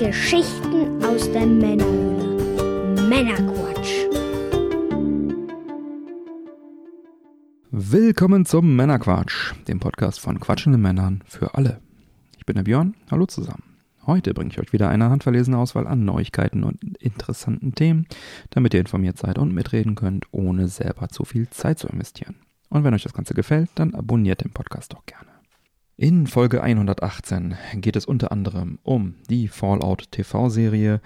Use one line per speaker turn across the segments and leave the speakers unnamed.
Geschichten aus der Männerhöhle. Männerquatsch.
Willkommen zum Männerquatsch, dem Podcast von quatschenden Männern für alle. Ich bin der Björn, hallo zusammen. Heute bringe ich euch wieder eine handverlesene Auswahl an Neuigkeiten und interessanten Themen, damit ihr informiert seid und mitreden könnt, ohne selber zu viel Zeit zu investieren. Und wenn euch das Ganze gefällt, dann abonniert den Podcast doch gerne. In Folge 118 geht es unter anderem um die Fallout TV-Serie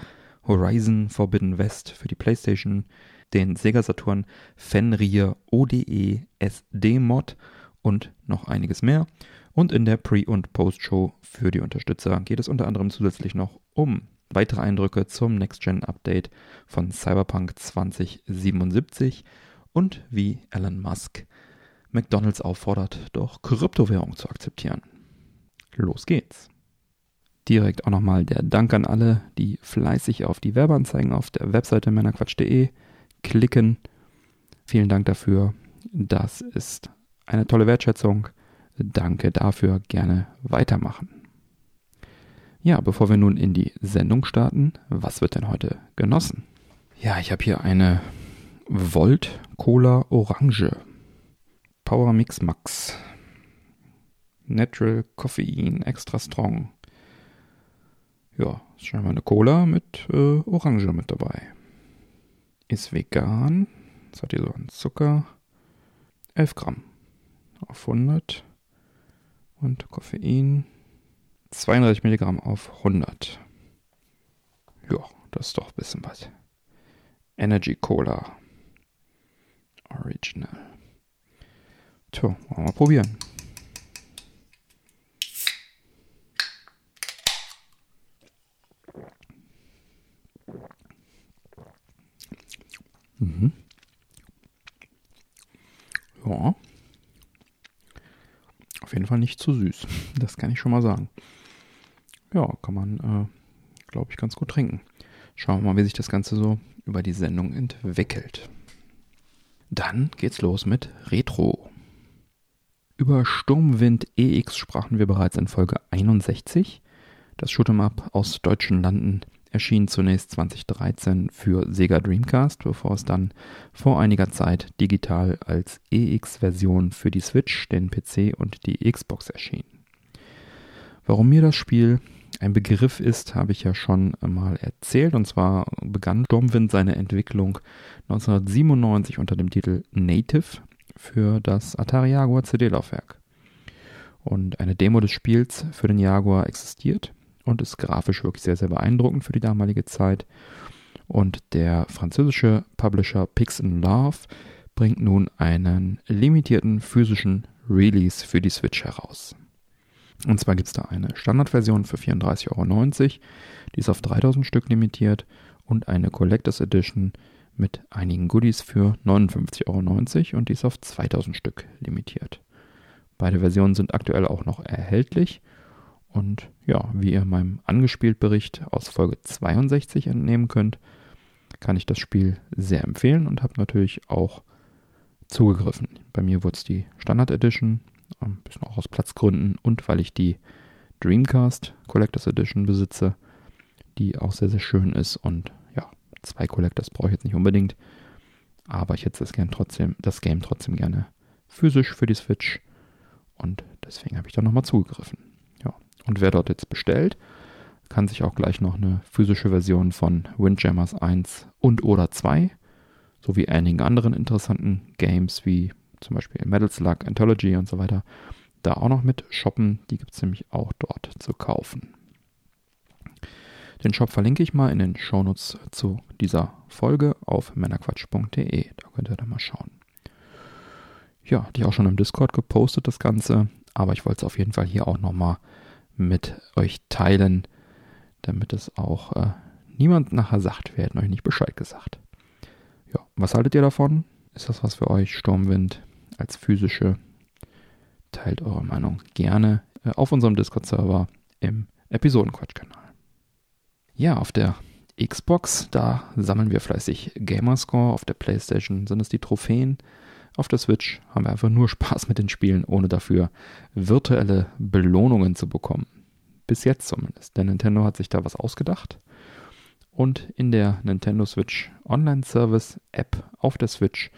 Horizon Forbidden West für die PlayStation, den Sega Saturn Fenrir ODE SD Mod und noch einiges mehr. Und in der Pre- und Post-Show für die Unterstützer geht es unter anderem zusätzlich noch um weitere Eindrücke zum Next-Gen-Update von Cyberpunk 2077 und wie Elon Musk McDonald's auffordert, doch Kryptowährung zu akzeptieren. Los geht's. Direkt auch nochmal der Dank an alle, die fleißig auf die Werbeanzeigen auf der Webseite männerquatsch.de klicken. Vielen Dank dafür. Das ist eine tolle Wertschätzung. Danke dafür. Gerne weitermachen. Ja, bevor wir nun in die Sendung starten, was wird denn heute genossen? Ja, ich habe hier eine Volt Cola Orange Power Mix Max. Natural Koffein, extra strong. Ja, ist scheinbar eine Cola mit äh, Orange mit dabei. Ist vegan. Was hat hier so an Zucker? 11 Gramm auf 100. Und Koffein 32 Milligramm auf 100. Ja, das ist doch ein bisschen was. Energy Cola. Original. Tja, wollen wir mal probieren. Mhm. Ja. Auf jeden Fall nicht zu süß. Das kann ich schon mal sagen. Ja, kann man, äh, glaube ich, ganz gut trinken. Schauen wir mal, wie sich das Ganze so über die Sendung entwickelt. Dann geht's los mit Retro. Über Sturmwind EX sprachen wir bereits in Folge 61. Das Shoot'em-up aus deutschen Landen erschien zunächst 2013 für Sega Dreamcast, bevor es dann vor einiger Zeit digital als EX-Version für die Switch, den PC und die Xbox erschien. Warum mir das Spiel ein Begriff ist, habe ich ja schon mal erzählt. Und zwar begann Sturmwind seine Entwicklung 1997 unter dem Titel Native für das Atari Jaguar CD-Laufwerk. Und eine Demo des Spiels für den Jaguar existiert und ist grafisch wirklich sehr, sehr beeindruckend für die damalige Zeit. Und der französische Publisher Pix Love bringt nun einen limitierten physischen Release für die Switch heraus. Und zwar gibt es da eine Standardversion für 34,90 Euro, die ist auf 3000 Stück limitiert und eine Collectors Edition mit einigen Goodies für 59,90 Euro und die ist auf 2000 Stück limitiert. Beide Versionen sind aktuell auch noch erhältlich und ja, wie ihr meinem Angespielt-Bericht aus Folge 62 entnehmen könnt, kann ich das Spiel sehr empfehlen und habe natürlich auch zugegriffen. Bei mir wurde es die Standard Edition, ein bisschen auch aus Platzgründen und weil ich die Dreamcast Collectors Edition besitze, die auch sehr, sehr schön ist und Zwei Collectors brauche ich jetzt nicht unbedingt. Aber ich hätte das, gern trotzdem, das Game trotzdem gerne physisch für die Switch. Und deswegen habe ich da nochmal zugegriffen. Ja. Und wer dort jetzt bestellt, kann sich auch gleich noch eine physische Version von Windjammers 1 und oder 2 sowie einigen anderen interessanten Games wie zum Beispiel Metal Slug, Anthology und so weiter da auch noch mit shoppen. Die gibt es nämlich auch dort zu kaufen. Den Shop verlinke ich mal in den Shownotes zu dieser Folge auf männerquatsch.de. Da könnt ihr dann mal schauen. Ja, die auch schon im Discord gepostet, das Ganze. Aber ich wollte es auf jeden Fall hier auch nochmal mit euch teilen, damit es auch äh, niemand nachher sagt, wir hätten euch nicht Bescheid gesagt. Ja, was haltet ihr davon? Ist das was für euch? Sturmwind als physische? Teilt eure Meinung gerne äh, auf unserem Discord-Server im Episodenquatsch-Kanal. Ja, auf der Xbox, da sammeln wir fleißig Gamerscore. Auf der PlayStation sind es die Trophäen. Auf der Switch haben wir einfach nur Spaß mit den Spielen, ohne dafür virtuelle Belohnungen zu bekommen. Bis jetzt zumindest. Der Nintendo hat sich da was ausgedacht. Und in der Nintendo Switch Online Service App auf der Switch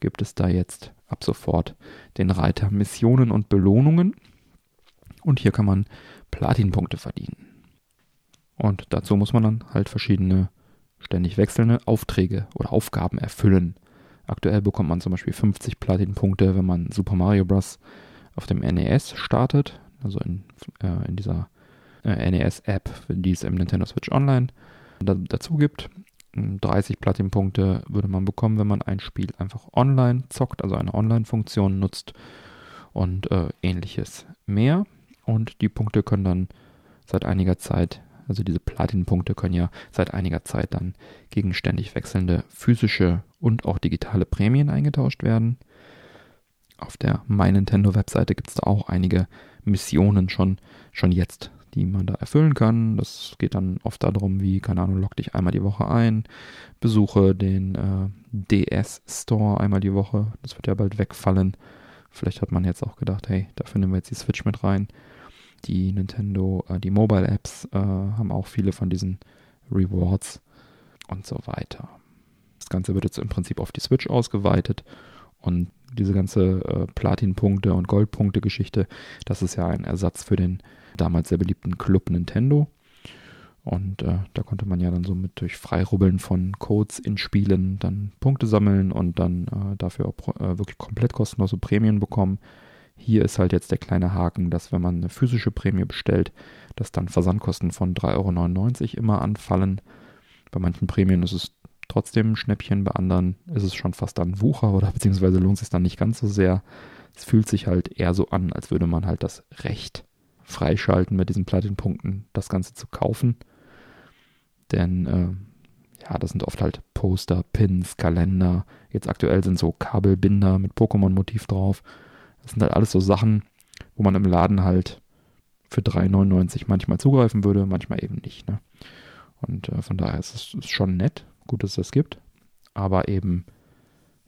gibt es da jetzt ab sofort den Reiter Missionen und Belohnungen. Und hier kann man Platinpunkte verdienen. Und dazu muss man dann halt verschiedene ständig wechselnde Aufträge oder Aufgaben erfüllen. Aktuell bekommt man zum Beispiel 50 Platin-Punkte, wenn man Super Mario Bros. auf dem NES startet, also in, äh, in dieser äh, NES-App, die es im Nintendo Switch Online da, dazu gibt. 30 Platin-Punkte würde man bekommen, wenn man ein Spiel einfach online zockt, also eine Online-Funktion nutzt und äh, ähnliches mehr. Und die Punkte können dann seit einiger Zeit also diese Platin-Punkte können ja seit einiger Zeit dann gegen ständig wechselnde physische und auch digitale Prämien eingetauscht werden. Auf der My Nintendo Webseite gibt es da auch einige Missionen schon, schon jetzt, die man da erfüllen kann. Das geht dann oft darum, wie, keine Ahnung, log dich einmal die Woche ein, besuche den äh, DS Store einmal die Woche. Das wird ja bald wegfallen. Vielleicht hat man jetzt auch gedacht, hey, dafür nehmen wir jetzt die Switch mit rein die Nintendo, äh, die Mobile Apps äh, haben auch viele von diesen Rewards und so weiter. Das Ganze wird jetzt im Prinzip auf die Switch ausgeweitet und diese ganze äh, Platin-Punkte und Gold-Punkte-Geschichte, das ist ja ein Ersatz für den damals sehr beliebten Club Nintendo. Und äh, da konnte man ja dann so mit durch Freirubbeln von Codes in Spielen dann Punkte sammeln und dann äh, dafür auch äh, wirklich komplett kostenlose Prämien bekommen. Hier ist halt jetzt der kleine Haken, dass wenn man eine physische Prämie bestellt, dass dann Versandkosten von 3,99 Euro immer anfallen. Bei manchen Prämien ist es trotzdem ein Schnäppchen, bei anderen ist es schon fast dann Wucher oder beziehungsweise lohnt es sich dann nicht ganz so sehr. Es fühlt sich halt eher so an, als würde man halt das Recht freischalten, mit diesen Platinpunkten das Ganze zu kaufen. Denn äh, ja, das sind oft halt Poster, Pins, Kalender. Jetzt aktuell sind so Kabelbinder mit Pokémon-Motiv drauf. Das sind halt alles so Sachen, wo man im Laden halt für 3,99 manchmal zugreifen würde, manchmal eben nicht. Ne? Und äh, von daher ist es ist schon nett, gut, dass es das gibt. Aber eben,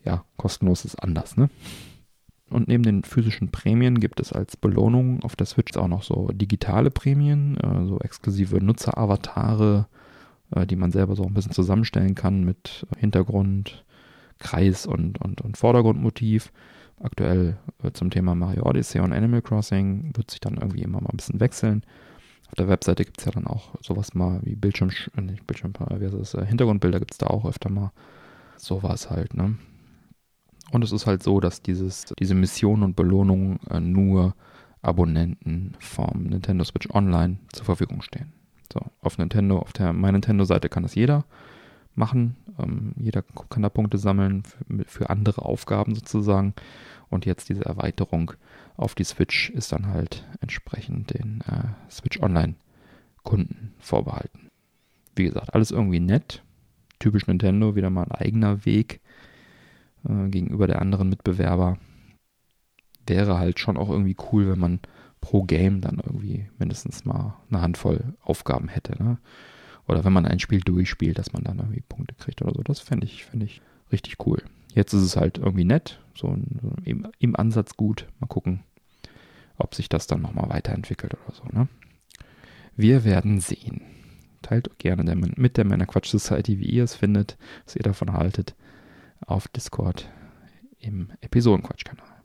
ja, kostenlos ist anders, ne? Und neben den physischen Prämien gibt es als Belohnung auf der Switch auch noch so digitale Prämien, äh, so exklusive Nutzeravatare, äh, die man selber so ein bisschen zusammenstellen kann mit Hintergrund, Kreis und, und, und Vordergrundmotiv. Aktuell äh, zum Thema Mario Odyssey und Animal Crossing wird sich dann irgendwie immer mal ein bisschen wechseln. Auf der Webseite gibt es ja dann auch sowas mal wie Bildschirm, äh, nicht Bildschirm, wie heißt das, äh, Hintergrundbilder gibt es da auch öfter mal. Sowas halt, ne? Und es ist halt so, dass dieses, diese Mission und Belohnung äh, nur Abonnenten vom Nintendo Switch Online zur Verfügung stehen. So, auf Nintendo, auf der My Nintendo-Seite kann das jeder machen. Ähm, jeder kann da Punkte sammeln für, für, andere Aufgaben sozusagen. Und jetzt diese Erweiterung auf die Switch ist dann halt entsprechend den äh, Switch Online Kunden vorbehalten. Wie gesagt, alles irgendwie nett. Typisch Nintendo, wieder mal ein eigener Weg äh, gegenüber der anderen Mitbewerber. Wäre halt schon auch irgendwie cool, wenn man pro Game dann irgendwie mindestens mal eine Handvoll Aufgaben hätte. Ne? Oder wenn man ein Spiel durchspielt, dass man dann irgendwie Punkte kriegt oder so. Das fände ich, fänd ich richtig cool. Jetzt ist es halt irgendwie nett, so im, im Ansatz gut. Mal gucken, ob sich das dann nochmal weiterentwickelt oder so. Ne? Wir werden sehen. Teilt gerne der, mit der Männer Quatsch Society, wie ihr es findet, was ihr davon haltet, auf Discord im Episodenquatsch-Kanal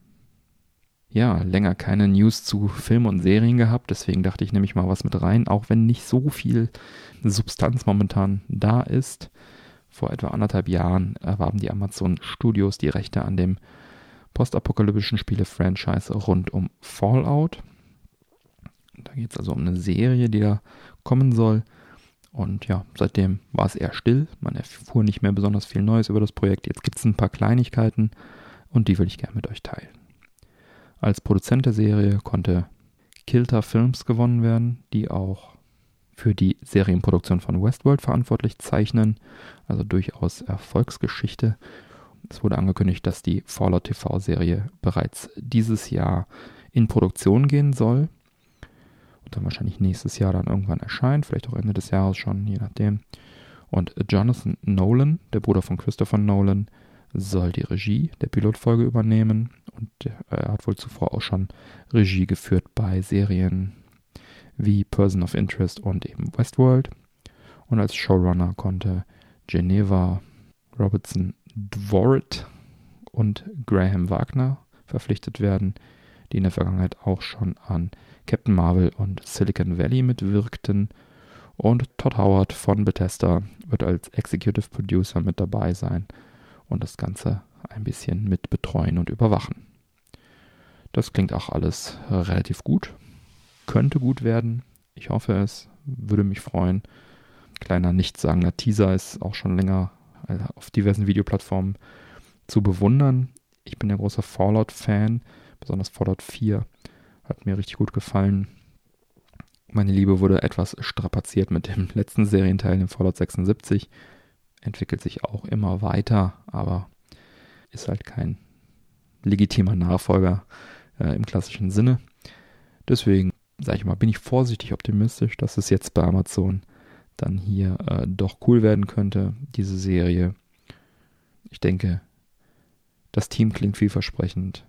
ja, länger keine News zu Film und Serien gehabt, deswegen dachte ich, nehme ich mal was mit rein, auch wenn nicht so viel Substanz momentan da ist. Vor etwa anderthalb Jahren erwarben die Amazon Studios die Rechte an dem postapokalyptischen Spiele-Franchise rund um Fallout. Da geht es also um eine Serie, die da kommen soll. Und ja, seitdem war es eher still. Man erfuhr nicht mehr besonders viel Neues über das Projekt. Jetzt gibt es ein paar Kleinigkeiten und die will ich gerne mit euch teilen. Als Produzent der Serie konnte Kilter Films gewonnen werden, die auch für die Serienproduktion von Westworld verantwortlich zeichnen, also durchaus Erfolgsgeschichte. Es wurde angekündigt, dass die Fallout TV-Serie bereits dieses Jahr in Produktion gehen soll und dann wahrscheinlich nächstes Jahr dann irgendwann erscheint, vielleicht auch Ende des Jahres schon, je nachdem. Und Jonathan Nolan, der Bruder von Christopher Nolan, soll die Regie der Pilotfolge übernehmen und er hat wohl zuvor auch schon Regie geführt bei Serien wie Person of Interest und eben Westworld. Und als Showrunner konnte Geneva Robertson Dvoret und Graham Wagner verpflichtet werden, die in der Vergangenheit auch schon an Captain Marvel und Silicon Valley mitwirkten. Und Todd Howard von Bethesda wird als Executive Producer mit dabei sein und das Ganze ein bisschen mit betreuen und überwachen. Das klingt auch alles relativ gut. Könnte gut werden. Ich hoffe es. Würde mich freuen. Kleiner nichtssagender Teaser ist auch schon länger äh, auf diversen Videoplattformen zu bewundern. Ich bin ja großer Fallout-Fan, besonders Fallout 4 hat mir richtig gut gefallen. Meine Liebe wurde etwas strapaziert mit dem letzten Serienteil, dem Fallout 76. Entwickelt sich auch immer weiter, aber ist halt kein legitimer Nachfolger äh, im klassischen Sinne. Deswegen, sage ich mal, bin ich vorsichtig optimistisch, dass es jetzt bei Amazon dann hier äh, doch cool werden könnte, diese Serie. Ich denke, das Team klingt vielversprechend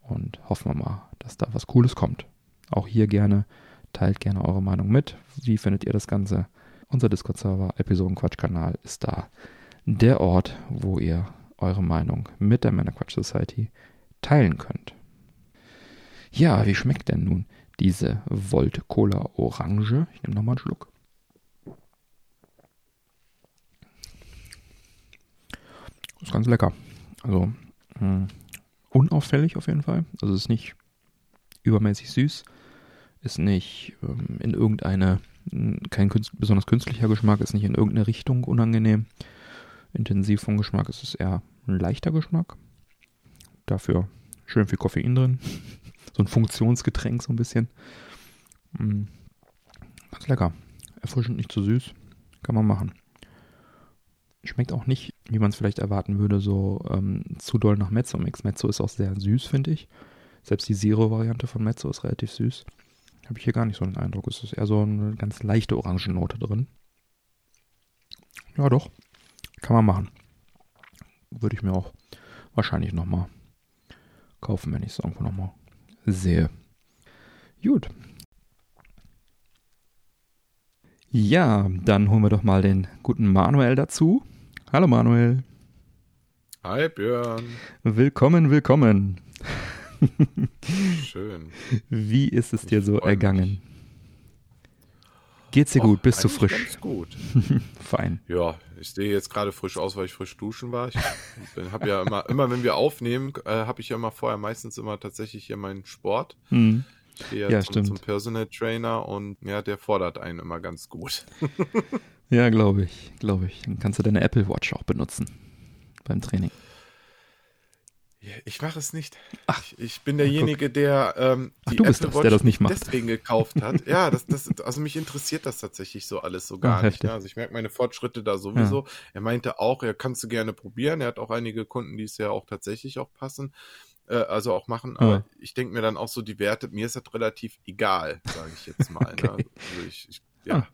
und hoffen wir mal, dass da was Cooles kommt. Auch hier gerne, teilt gerne eure Meinung mit. Wie findet ihr das Ganze? Unser Discord-Server, Episodenquatsch-Kanal ist da der Ort, wo ihr eure Meinung mit der Männerquatsch Society teilen könnt. Ja, wie schmeckt denn nun diese Volt Cola Orange? Ich nehme nochmal einen Schluck. Ist ganz lecker. Also mh, hm, unauffällig auf jeden Fall. Also ist nicht übermäßig süß, ist nicht ähm, in irgendeine, kein künst, besonders künstlicher Geschmack, ist nicht in irgendeine Richtung unangenehm. Intensiv vom Geschmack ist es eher ein leichter Geschmack. Dafür schön viel Koffein drin. so ein Funktionsgetränk so ein bisschen. Mm, ganz lecker. Erfrischend, nicht zu süß. Kann man machen. Schmeckt auch nicht, wie man es vielleicht erwarten würde, so ähm, zu doll nach Mezzo-Mix. Mezzo ist auch sehr süß, finde ich. Selbst die Zero-Variante von Mezzo ist relativ süß. Habe ich hier gar nicht so den Eindruck. Es ist eher so eine ganz leichte Orangennote drin. Ja, doch. Kann man machen. Würde ich mir auch wahrscheinlich nochmal kaufen, wenn ich es irgendwo nochmal sehe. Gut. Ja, dann holen wir doch mal den guten Manuel dazu. Hallo Manuel.
Hi Björn.
Willkommen, willkommen.
Schön.
Wie ist es dir so ergangen? Mich. Geht's dir Och, gut? Bist du frisch?
Ganz gut.
Fein.
Ja, ich sehe jetzt gerade frisch aus, weil ich frisch duschen war. Ich habe ja immer, immer wenn wir aufnehmen, äh, habe ich ja immer vorher meistens immer tatsächlich hier meinen Sport. Mhm. Ich gehe ja, ja zum, zum, Personal Trainer und ja, der fordert einen immer ganz gut.
ja, glaube ich, glaube ich. Dann kannst du deine Apple Watch auch benutzen beim Training.
Ich mache es nicht. Ach, ich, ich bin derjenige, der ähm,
die Ach, du bist Apple das, der das nicht macht.
deswegen gekauft hat. ja, das, das, also mich interessiert das tatsächlich so alles so gar Ach, nicht. Ja, also ich merke meine Fortschritte da sowieso. Ja. Er meinte auch, er kannst du gerne probieren. Er hat auch einige Kunden, die es ja auch tatsächlich auch passen, äh, also auch machen. Aber ja. ich denke mir dann auch so, die Werte, mir ist das relativ egal, sage ich jetzt mal. ne? Also ich, ich ja. Ah.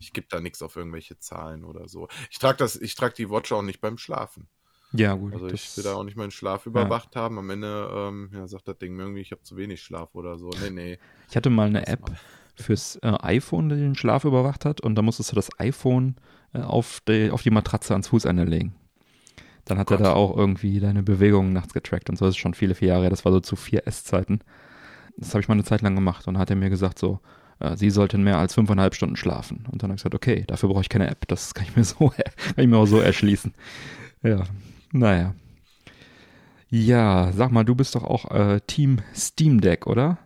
Ich gebe da nichts auf irgendwelche Zahlen oder so. Ich trage das, ich trage die Watch auch nicht beim Schlafen.
Ja, gut.
Also ich will da auch nicht meinen Schlaf überwacht ja. haben. Am Ende ähm, ja, sagt das Ding mir irgendwie, ich habe zu wenig Schlaf oder so. Nee, nee.
Ich hatte mal eine App fürs äh, iPhone, die den Schlaf überwacht hat und da musstest du das iPhone äh, auf, die, auf die Matratze ans Fußende legen. Dann hat oh er da auch irgendwie deine Bewegungen nachts getrackt und so. Das ist schon viele, viele Jahre. Das war so zu 4S-Zeiten. Das habe ich mal eine Zeit lang gemacht und hat er mir gesagt so, äh, sie sollten mehr als fünfeinhalb Stunden schlafen. Und dann habe ich gesagt, okay, dafür brauche ich keine App. Das kann ich mir so, kann ich mir auch so erschließen. Ja, naja. Ja, sag mal, du bist doch auch äh, Team Steam Deck, oder?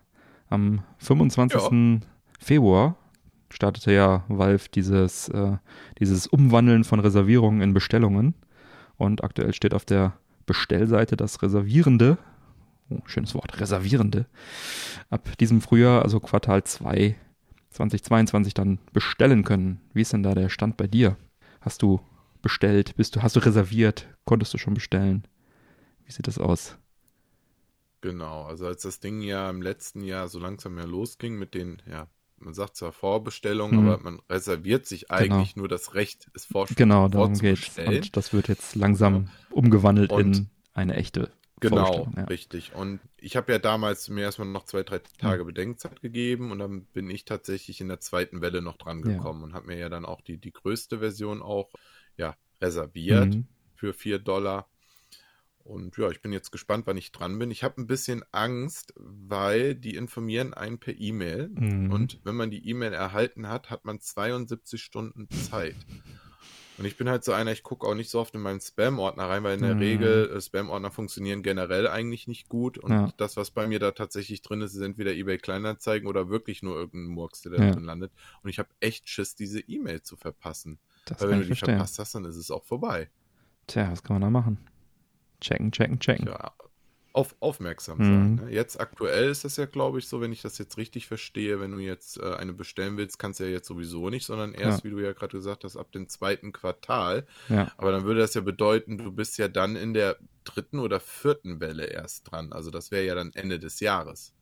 Am 25. Ja. Februar startete ja Valve dieses, äh, dieses Umwandeln von Reservierungen in Bestellungen. Und aktuell steht auf der Bestellseite, dass Reservierende, oh, schönes Wort, Reservierende, ab diesem Frühjahr, also Quartal 2 2022 dann bestellen können. Wie ist denn da der Stand bei dir? Hast du bestellt? Bist du, hast du reserviert? Konntest du schon bestellen? Wie sieht das aus?
Genau, also als das Ding ja im letzten Jahr so langsam ja losging mit den, ja, man sagt zwar Vorbestellung, mhm. aber man reserviert sich genau. eigentlich genau. nur das Recht, es
vorstellen Genau, darum geht Und das wird jetzt langsam ja. umgewandelt Und in eine echte
Genau, ja. richtig. Und ich habe ja damals mir erstmal noch zwei, drei Tage Bedenkzeit gegeben und dann bin ich tatsächlich in der zweiten Welle noch dran gekommen ja. und habe mir ja dann auch die, die größte Version auch ja, reserviert mhm. für 4 Dollar. Und ja, ich bin jetzt gespannt, wann ich dran bin. Ich habe ein bisschen Angst, weil die informieren einen per E-Mail. Mhm. Und wenn man die E-Mail erhalten hat, hat man 72 Stunden Zeit. Und ich bin halt so einer, ich gucke auch nicht so oft in meinen Spam-Ordner rein, weil in der mhm. Regel äh, Spam-Ordner funktionieren generell eigentlich nicht gut. Und ja. das, was bei mir da tatsächlich drin ist, ist entweder eBay Kleinanzeigen oder wirklich nur irgendein Murks, der da ja. drin landet. Und ich habe echt Schiss, diese E-Mail zu verpassen. Das weil wenn du die verstehen. verpasst hast, dann ist es auch vorbei.
Tja, was kann man da machen? Checken, checken, checken.
Ja, auf, aufmerksam mhm. sein. Ne? Jetzt aktuell ist das ja, glaube ich, so, wenn ich das jetzt richtig verstehe, wenn du jetzt äh, eine bestellen willst, kannst du ja jetzt sowieso nicht, sondern erst, ja. wie du ja gerade gesagt hast, ab dem zweiten Quartal. Ja. Aber dann würde das ja bedeuten, du bist ja dann in der dritten oder vierten Welle erst dran. Also das wäre ja dann Ende des Jahres.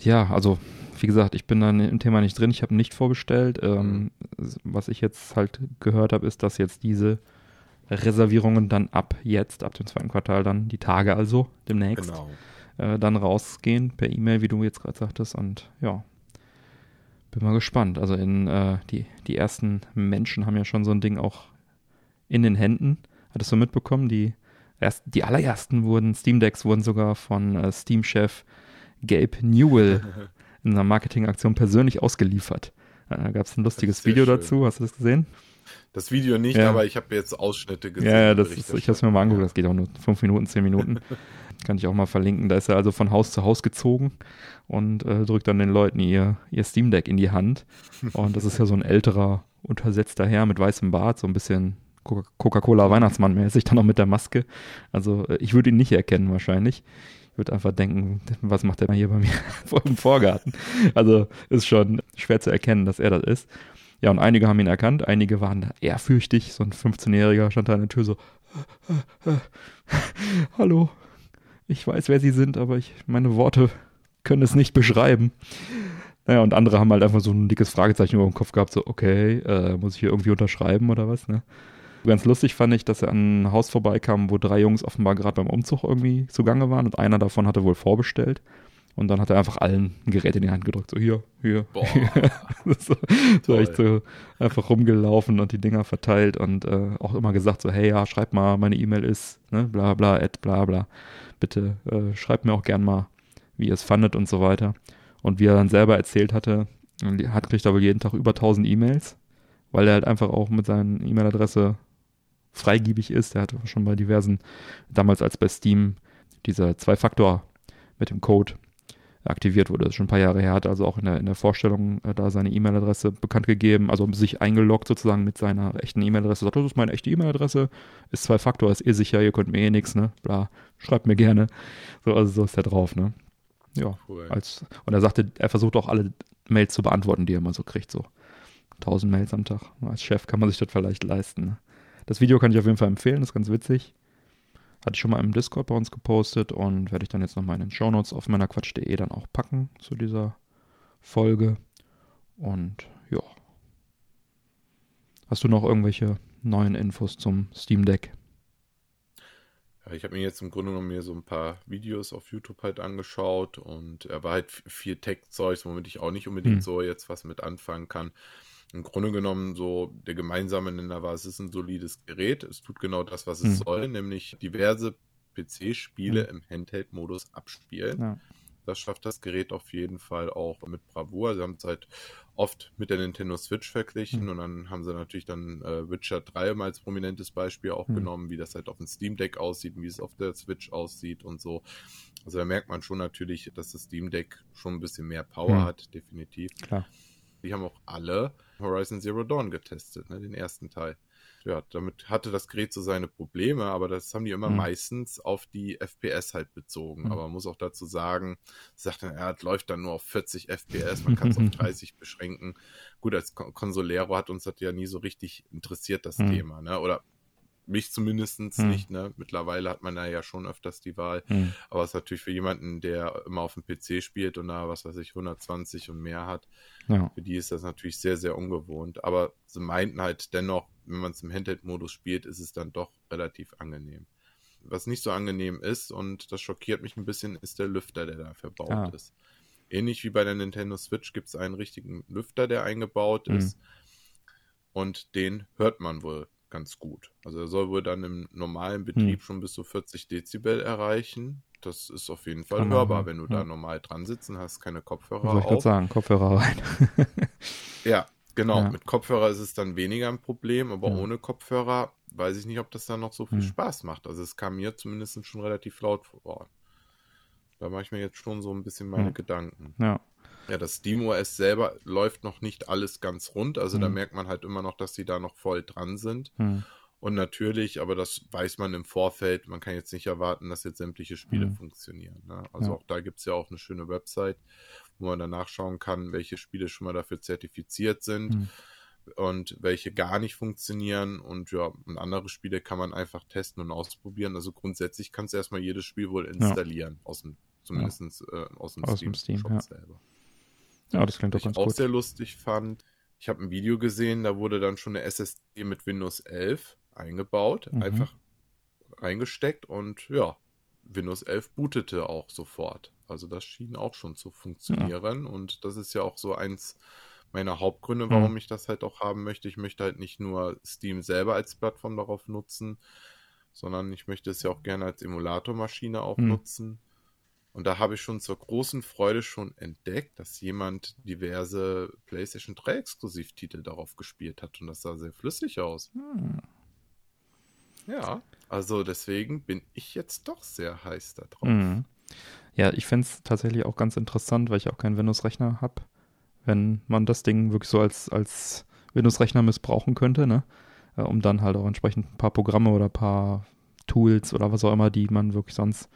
Ja, also wie gesagt, ich bin da im Thema nicht drin. Ich habe nicht vorbestellt. Ähm, mhm. Was ich jetzt halt gehört habe, ist, dass jetzt diese Reservierungen dann ab jetzt, ab dem zweiten Quartal dann, die Tage also demnächst, genau. äh, dann rausgehen per E-Mail, wie du jetzt gerade sagtest. Und ja, bin mal gespannt. Also in äh, die, die ersten Menschen haben ja schon so ein Ding auch in den Händen. Hattest du mitbekommen? Die, erst, die allerersten wurden, Steam Decks wurden sogar von äh, Steam-Chef Gabe Newell in einer Marketingaktion persönlich ausgeliefert. Da gab es ein lustiges Video schön. dazu. Hast du das gesehen?
Das Video nicht, ja. aber ich habe jetzt Ausschnitte
gesehen. Ja, das ist, ich habe es mir mal angeguckt, das geht auch nur fünf Minuten, zehn Minuten. Kann ich auch mal verlinken. Da ist er also von Haus zu Haus gezogen und äh, drückt dann den Leuten ihr, ihr Steam Deck in die Hand. Und das ist ja so ein älterer, untersetzter Herr mit weißem Bart, so ein bisschen Coca-Cola Weihnachtsmann mäßig, dann auch mit der Maske. Also äh, ich würde ihn nicht erkennen wahrscheinlich. Würde einfach denken, was macht der mal hier bei mir dem Vorgarten? Also ist schon schwer zu erkennen, dass er das ist. Ja, und einige haben ihn erkannt, einige waren ehrfürchtig. So ein 15-Jähriger stand da an der Tür so, hallo, ich weiß, wer Sie sind, aber ich, meine Worte können es nicht beschreiben. Naja, und andere haben halt einfach so ein dickes Fragezeichen über dem Kopf gehabt, so, okay, äh, muss ich hier irgendwie unterschreiben oder was, ne? Ganz lustig fand ich, dass er an ein Haus vorbeikam, wo drei Jungs offenbar gerade beim Umzug irgendwie zugange waren und einer davon hatte wohl vorbestellt. Und dann hat er einfach allen ein Gerät in die Hand gedrückt. So hier, hier. Boah. so, so echt so einfach rumgelaufen und die Dinger verteilt und äh, auch immer gesagt so, hey ja, schreib mal, meine E-Mail ist, ne, bla bla, at bla bla. Bitte äh, schreibt mir auch gern mal, wie ihr es fandet und so weiter. Und wie er dann selber erzählt hatte, hat kriegt er wohl jeden Tag über 1000 E-Mails, weil er halt einfach auch mit seiner E-Mail-Adresse freigiebig ist. Er hatte schon bei diversen, damals als bei Steam, dieser Zwei-Faktor mit dem Code aktiviert wurde. Das ist schon ein paar Jahre her, hat also auch in der, in der Vorstellung äh, da seine E-Mail-Adresse bekannt gegeben, also sich eingeloggt sozusagen mit seiner echten E-Mail-Adresse. Sagt, das ist meine echte E-Mail-Adresse, ist zwei Faktor, ist eh sicher, ihr könnt mir eh nichts, ne? Bla, schreibt mir gerne. So, also so ist der drauf, ne? Ja. Cool. Als, und er sagte, er versucht auch alle Mails zu beantworten, die er mal so kriegt, so 1000 Mails am Tag. Als Chef kann man sich das vielleicht leisten. Ne? Das Video kann ich auf jeden Fall empfehlen, das ist ganz witzig. Hatte ich schon mal im Discord bei uns gepostet und werde ich dann jetzt nochmal in den Shownotes auf meinerquatsch.de dann auch packen zu dieser Folge. Und ja. Hast du noch irgendwelche neuen Infos zum Steam Deck?
Ja, ich habe mir jetzt im Grunde genommen mir so ein paar Videos auf YouTube halt angeschaut und er war halt viel Tech-Zeugs, womit ich auch nicht unbedingt hm. so jetzt was mit anfangen kann im Grunde genommen so der gemeinsame Nenner war, es ist ein solides Gerät. Es tut genau das, was es mhm. soll, nämlich diverse PC-Spiele mhm. im Handheld-Modus abspielen. Ja. Das schafft das Gerät auf jeden Fall auch mit Bravour. Sie haben es halt oft mit der Nintendo Switch verglichen mhm. und dann haben sie natürlich dann äh, Witcher 3 mal als prominentes Beispiel auch mhm. genommen, wie das halt auf dem Steam Deck aussieht, wie es auf der Switch aussieht und so. Also da merkt man schon natürlich, dass das Steam Deck schon ein bisschen mehr Power mhm. hat, definitiv. Klar. Die haben auch alle Horizon Zero Dawn getestet, ne, den ersten Teil. Ja, damit hatte das Gerät so seine Probleme, aber das haben die immer mhm. meistens auf die FPS halt bezogen. Mhm. Aber man muss auch dazu sagen, sagt dann, er läuft dann nur auf 40 FPS, man kann es auf 30 beschränken. Gut, als Consolero hat uns das ja nie so richtig interessiert, das mhm. Thema, ne? Oder mich zumindest hm. nicht, ne? Mittlerweile hat man da ja schon öfters die Wahl. Hm. Aber es ist natürlich für jemanden, der immer auf dem PC spielt und da, was weiß ich, 120 und mehr hat, ja. für die ist das natürlich sehr, sehr ungewohnt. Aber sie meinten halt dennoch, wenn man es im Handheld-Modus spielt, ist es dann doch relativ angenehm. was nicht so angenehm ist und das schockiert mich ein bisschen, ist der Lüfter, der da verbaut ah. ist. Ähnlich wie bei der Nintendo Switch gibt es einen richtigen Lüfter, der eingebaut mhm. ist. Und den hört man wohl ganz gut. Also er soll wohl dann im normalen Betrieb mhm. schon bis zu 40 Dezibel erreichen. Das ist auf jeden Fall Kann hörbar, man, wenn du ja. da normal dran sitzt und hast keine Kopfhörer.
Soll ich gerade sagen, Kopfhörer rein.
ja, genau. Ja. Mit Kopfhörer ist es dann weniger ein Problem, aber ja. ohne Kopfhörer weiß ich nicht, ob das dann noch so viel hm. Spaß macht. Also es kam mir zumindest schon relativ laut vor. Da mache ich mir jetzt schon so ein bisschen meine hm. Gedanken.
Ja.
Ja, das SteamOS selber läuft noch nicht alles ganz rund. Also hm. da merkt man halt immer noch, dass die da noch voll dran sind. Hm. Und natürlich, aber das weiß man im Vorfeld, man kann jetzt nicht erwarten, dass jetzt sämtliche Spiele hm. funktionieren. Ne? Also ja. auch da gibt es ja auch eine schöne Website, wo man dann nachschauen kann, welche Spiele schon mal dafür zertifiziert sind hm. und welche gar nicht funktionieren. Und ja, und andere Spiele kann man einfach testen und ausprobieren. Also grundsätzlich kannst du erstmal jedes Spiel wohl installieren, ja. aus dem, zumindest ja. äh, aus dem
aus
Steam,
Steam ja. selber. Ja, das klingt doch ganz
ich auch sehr lustig fand. Ich habe ein Video gesehen, da wurde dann schon eine SSD mit Windows 11 eingebaut, mhm. einfach reingesteckt und ja, Windows 11 bootete auch sofort. Also das schien auch schon zu funktionieren ja. und das ist ja auch so eins meiner Hauptgründe, warum mhm. ich das halt auch haben möchte. Ich möchte halt nicht nur Steam selber als Plattform darauf nutzen, sondern ich möchte es ja auch gerne als Emulatormaschine auch mhm. nutzen. Und da habe ich schon zur großen Freude schon entdeckt, dass jemand diverse PlayStation 3 Exklusivtitel darauf gespielt hat und das sah sehr flüssig aus. Mhm. Ja, also deswegen bin ich jetzt doch sehr heiß da drauf. Mhm.
Ja, ich fände es tatsächlich auch ganz interessant, weil ich auch keinen Windows-Rechner habe, wenn man das Ding wirklich so als, als Windows-Rechner missbrauchen könnte, ne? Äh, um dann halt auch entsprechend ein paar Programme oder ein paar Tools oder was auch immer, die man wirklich sonst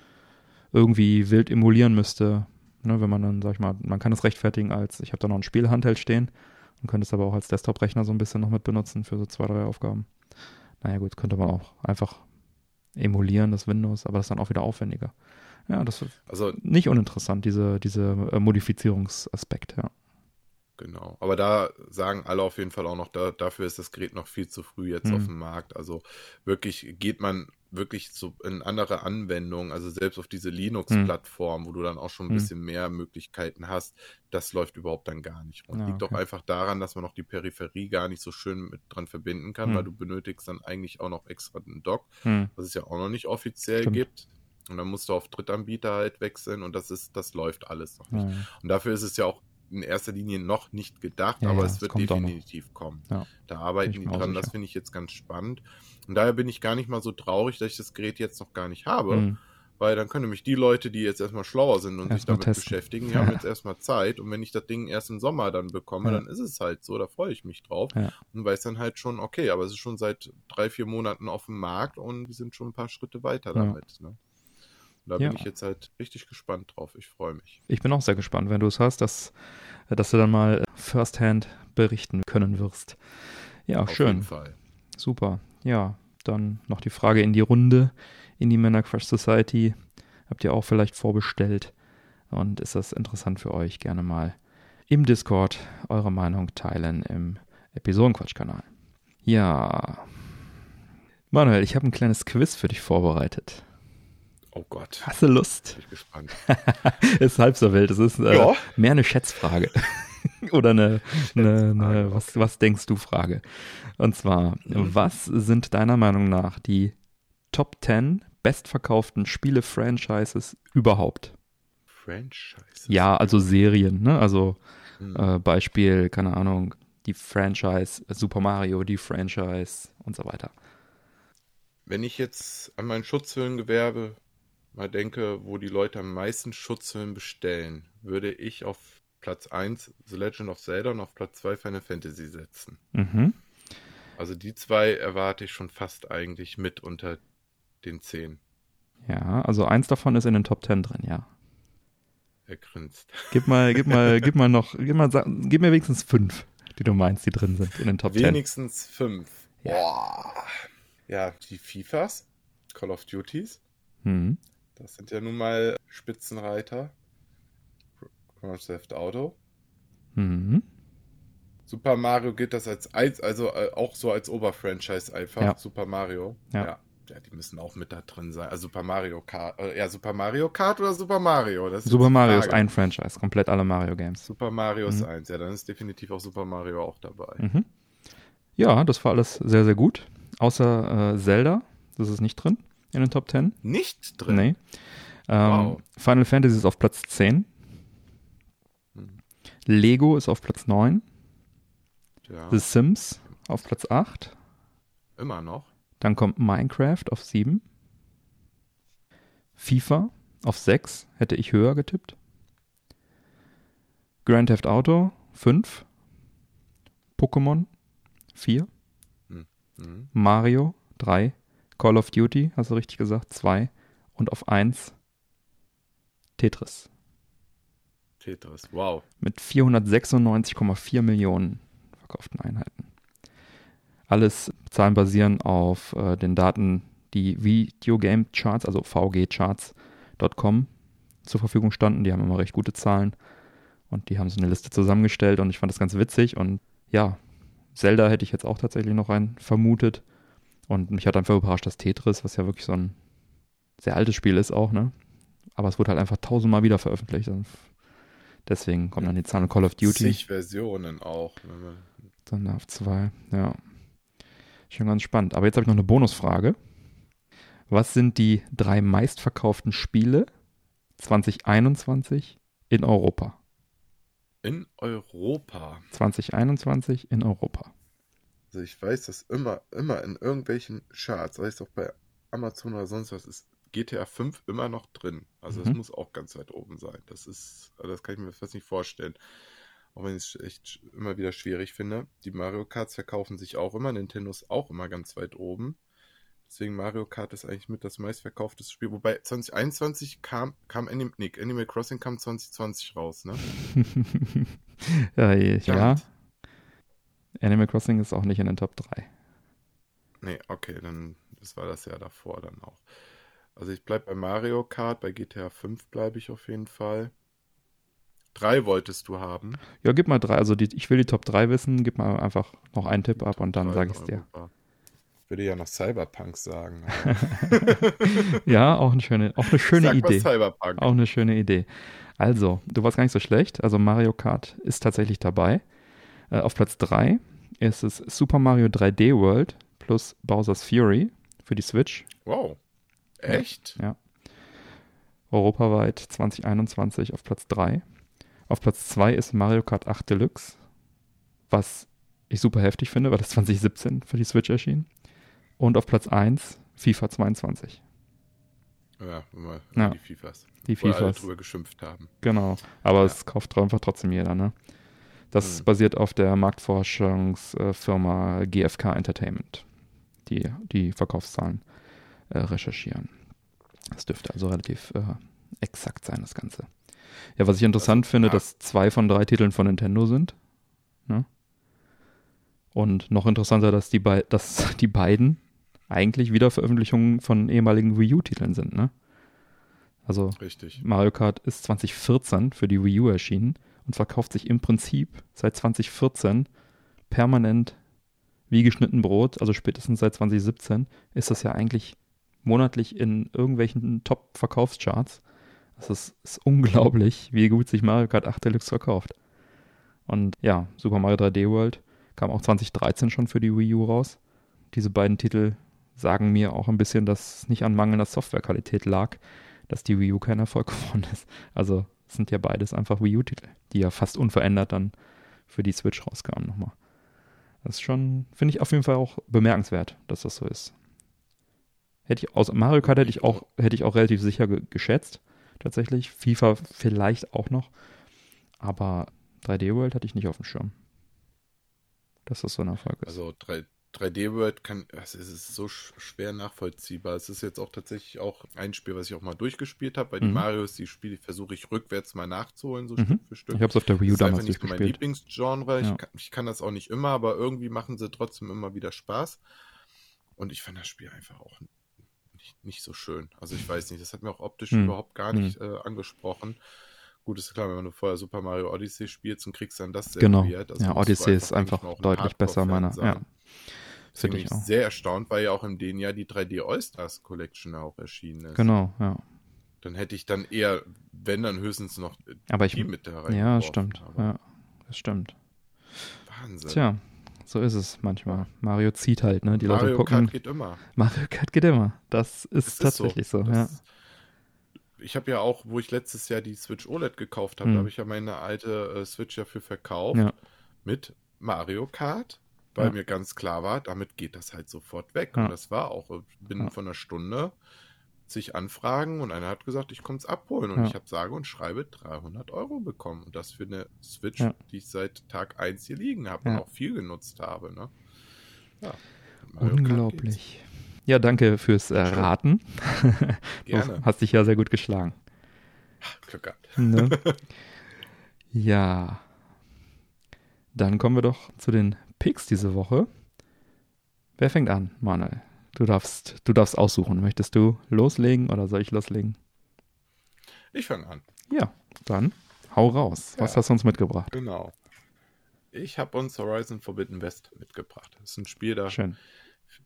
irgendwie wild emulieren müsste. Ne, wenn man dann, sag ich mal, man kann es rechtfertigen als, ich habe da noch ein Spielhandheld stehen und könnte es aber auch als Desktop-Rechner so ein bisschen noch mit benutzen für so zwei, drei Aufgaben. Naja gut, könnte man auch einfach emulieren, das Windows, aber das ist dann auch wieder aufwendiger. Ja, das ist also, nicht uninteressant, diese, diese äh, Modifizierungsaspekt, ja.
Genau. Aber da sagen alle auf jeden Fall auch noch, da, dafür ist das Gerät noch viel zu früh jetzt mhm. auf dem Markt. Also wirklich geht man wirklich so in andere Anwendungen, also selbst auf diese Linux-Plattform, mhm. wo du dann auch schon ein mhm. bisschen mehr Möglichkeiten hast, das läuft überhaupt dann gar nicht rund. Ja, Liegt okay. doch einfach daran, dass man noch die Peripherie gar nicht so schön mit dran verbinden kann, mhm. weil du benötigst dann eigentlich auch noch extra einen Dock, mhm. was es ja auch noch nicht offiziell Stimmt. gibt. Und dann musst du auf Drittanbieter halt wechseln und das ist, das läuft alles noch nicht. Und dafür ist es ja auch in erster Linie noch nicht gedacht, ja, aber ja, es wird definitiv kommen. Ja. Da arbeiten die dran, das finde ich jetzt ganz spannend. Und daher bin ich gar nicht mal so traurig, dass ich das Gerät jetzt noch gar nicht habe. Mhm. Weil dann können nämlich die Leute, die jetzt erstmal schlauer sind und erst sich damit testen. beschäftigen, die haben jetzt erstmal Zeit. Und wenn ich das Ding erst im Sommer dann bekomme, dann ist es halt so, da freue ich mich drauf. Und weiß dann halt schon, okay, aber es ist schon seit drei, vier Monaten auf dem Markt und wir sind schon ein paar Schritte weiter damit. Ne? Da ja. bin ich jetzt halt richtig gespannt drauf. Ich freue mich.
Ich bin auch sehr gespannt, wenn du es hast, dass, dass du dann mal firsthand berichten können wirst. Ja, Auf schön. Jeden Fall. Super. Ja, dann noch die Frage in die Runde, in die Männer Crush Society. Habt ihr auch vielleicht vorbestellt? Und ist das interessant für euch? Gerne mal im Discord eure Meinung teilen im Episodenquatsch-Kanal. Ja. Manuel, ich habe ein kleines Quiz für dich vorbereitet.
Oh Gott.
Hast du Lust?
Bin ich gespannt.
ist halb so wild. Es ist äh, ja. mehr eine Schätzfrage. Oder eine, eine, eine was, was denkst du Frage. Und zwar, mhm. was sind deiner Meinung nach die Top 10 bestverkauften Spiele-Franchises überhaupt?
Franchises?
Ja, also Serien, ne? Also mhm. äh, Beispiel, keine Ahnung, die Franchise Super Mario, die Franchise und so weiter.
Wenn ich jetzt an mein Schutzhüllengewerbe mal denke, wo die Leute am meisten Schutzhüllen bestellen, würde ich auf Platz 1 The Legend of Zelda und auf Platz 2 Final Fantasy setzen. Mhm. Also die zwei erwarte ich schon fast eigentlich mit unter den 10.
Ja, also eins davon ist in den Top 10 drin, ja.
Er grinst.
Gib mal, gib mal, gib mal noch, gib mal, gib mir wenigstens fünf, die du meinst, die drin sind in den Top 10.
Wenigstens fünf. Ja. Boah. Ja, die FIFAs, Call of Duties. Mhm. Das sind ja nun mal Spitzenreiter. Grand Theft Auto. Mhm. Super Mario gilt das als, als also äh, auch so als Oberfranchise einfach. Ja. Super Mario. Ja. ja. ja, die müssen auch mit da drin sein. Also Super Mario Kart, äh, ja, Super Mario Kart oder Super Mario?
Ist Super Mario ist ein Franchise, komplett alle Mario Games.
Super Mario ist mhm. eins, ja, dann ist definitiv auch Super Mario auch dabei.
Mhm. Ja, das war alles sehr, sehr gut. Außer äh, Zelda, das ist nicht drin in den Top 10.
Nicht drin?
Nee. Ähm, wow. Final Fantasy ist auf Platz 10. Hm. Lego ist auf Platz 9. Ja. The Sims auf Platz 8.
Immer noch.
Dann kommt Minecraft auf 7. FIFA auf 6. Hätte ich höher getippt. Grand Theft Auto 5. Pokémon 4. Hm. Mhm. Mario 3. Call of Duty, hast du richtig gesagt, 2. Und auf 1 Tetris.
Tetris, wow.
Mit 496,4 Millionen verkauften Einheiten. Alles Zahlen basieren auf äh, den Daten, die Video Game Charts, also vgcharts.com zur Verfügung standen. Die haben immer recht gute Zahlen und die haben so eine Liste zusammengestellt und ich fand das ganz witzig und ja, Zelda hätte ich jetzt auch tatsächlich noch rein vermutet und mich hat einfach überrascht, dass Tetris, was ja wirklich so ein sehr altes Spiel ist auch, ne? Aber es wurde halt einfach tausendmal wieder veröffentlicht. Deswegen kommen dann die Zahlen Call of Duty.
Zig Versionen auch.
Dann auf zwei, ja. Schon ganz spannend. Aber jetzt habe ich noch eine Bonusfrage. Was sind die drei meistverkauften Spiele 2021 in Europa?
In Europa?
2021 in Europa.
Also ich weiß, dass immer, immer in irgendwelchen Charts, sei es auch bei Amazon oder sonst was, ist GTA 5 immer noch drin. Also mhm. das muss auch ganz weit oben sein. Das ist, also das kann ich mir fast nicht vorstellen. Auch wenn ich es echt immer wieder schwierig finde. Die Mario Karts verkaufen sich auch immer. Nintendo ist auch immer ganz weit oben. Deswegen Mario Kart ist eigentlich mit das meistverkaufte Spiel. Wobei 2021 kam, kam Anim nee, Animal Crossing kam 2020 raus, ne?
ja, ja. Animal Crossing ist auch nicht in den Top 3.
Nee, okay, dann das war das ja davor dann auch. Also ich bleibe bei Mario Kart, bei GTA 5 bleibe ich auf jeden Fall. Drei wolltest du haben.
Ja, gib mal drei. Also die, ich will die Top 3 wissen. Gib mal einfach noch einen Tipp ab und dann sage ich es dir.
Ich würde ja noch Cyberpunk sagen.
ja, auch eine schöne, auch eine schöne Idee. Cyberpunk. Auch eine schöne Idee. Also, du warst gar nicht so schlecht. Also Mario Kart ist tatsächlich dabei. Äh, auf Platz 3 ist es Super Mario 3D World plus Bowser's Fury für die Switch.
Wow. Echt?
Ja. Europaweit 2021 auf Platz 3. Auf Platz 2 ist Mario Kart 8 Deluxe, was ich super heftig finde, weil das 2017 für die Switch erschien. Und auf Platz 1 FIFA 22.
Ja, immer ja. die FIFAs.
Die FIFAs. Alle
drüber geschimpft haben.
Genau, aber ja. es kauft einfach trotzdem jeder, ne? Das mhm. basiert auf der Marktforschungsfirma GFK Entertainment, die die Verkaufszahlen äh, recherchieren. Das dürfte also relativ äh, exakt sein, das Ganze. Ja, was ich interessant also, finde, ja. dass zwei von drei Titeln von Nintendo sind. Ne? Und noch interessanter, dass die, dass die beiden eigentlich Wiederveröffentlichungen von ehemaligen Wii U-Titeln sind. Ne? Also
Richtig.
Mario Kart ist 2014 für die Wii U erschienen und verkauft sich im Prinzip seit 2014 permanent wie geschnitten Brot. Also spätestens seit 2017 ist das ja eigentlich monatlich in irgendwelchen Top-Verkaufscharts. Das ist, ist, unglaublich, wie gut sich Mario Kart 8 Deluxe verkauft. Und ja, Super Mario 3D World kam auch 2013 schon für die Wii U raus. Diese beiden Titel sagen mir auch ein bisschen, dass es nicht an mangelnder Softwarequalität lag, dass die Wii U kein Erfolg geworden ist. Also sind ja beides einfach Wii U-Titel, die ja fast unverändert dann für die Switch rauskamen nochmal. Das ist schon, finde ich auf jeden Fall auch bemerkenswert, dass das so ist. Hätte ich aus Mario Kart hätte ich auch, hätte ich auch relativ sicher ge geschätzt, tatsächlich. FIFA vielleicht auch noch. Aber 3D World hatte ich nicht auf dem Schirm. Dass das so ein Erfolg ist.
Also 3, 3D World kann, es ist so schwer nachvollziehbar. Es ist jetzt auch tatsächlich auch ein Spiel, was ich auch mal durchgespielt habe. Bei mhm. die Marios, die Spiele versuche ich rückwärts mal nachzuholen, so mhm. Stück für Stück.
Ich habe es auf der Wii U
das
damals
ist nicht mein Lieblingsgenre. Ja. Ich, kann, ich kann das auch nicht immer, aber irgendwie machen sie trotzdem immer wieder Spaß. Und ich fand das Spiel einfach auch nicht, nicht so schön. Also ich weiß nicht, das hat mir auch optisch hm. überhaupt gar nicht hm. äh, angesprochen. Gut, ist klar, wenn du vorher Super Mario Odyssey spielst und kriegst dann das
genau. serviert. Genau. Also ja, Odyssey ist einfach deutlich besser, meiner. Ja.
Bin ich auch. sehr erstaunt, weil ja auch in dem Jahr die 3D All-Stars Collection auch erschienen ist.
Genau, ja.
Dann hätte ich dann eher, wenn dann höchstens noch
aber ich, die mit da rein. Ja, stimmt. ja, das stimmt.
Wahnsinn.
Tja, so ist es manchmal. Mario zieht halt, ne? Die
Mario
Leute gucken.
Mario Kart geht immer.
Mario Kart geht immer. Das ist das tatsächlich ist so, so ja.
Ich habe ja auch, wo ich letztes Jahr die Switch OLED gekauft habe, hm. habe ich ja meine alte äh, Switch ja für verkauft ja. mit Mario Kart, weil ja. mir ganz klar war, damit geht das halt sofort weg. Ja. Und das war auch binnen von einer Stunde sich Anfragen und einer hat gesagt, ich komme es abholen und ja. ich habe sage und schreibe 300 Euro bekommen und das für eine Switch, ja. die ich seit Tag 1 hier liegen habe ja. und auch viel genutzt habe. Ne?
Unglaublich. Ja, danke fürs äh, Raten. Gerne. hast dich ja sehr gut geschlagen.
Glück gehabt.
Ne? ja. Dann kommen wir doch zu den Picks diese Woche. Wer fängt an, Manuel? Du darfst, du darfst aussuchen. Möchtest du loslegen oder soll ich loslegen?
Ich fange an.
Ja, dann hau raus. Was ja, hast du uns mitgebracht?
Genau. Ich habe uns Horizon Forbidden West mitgebracht. Das ist ein Spiel da.
Schön.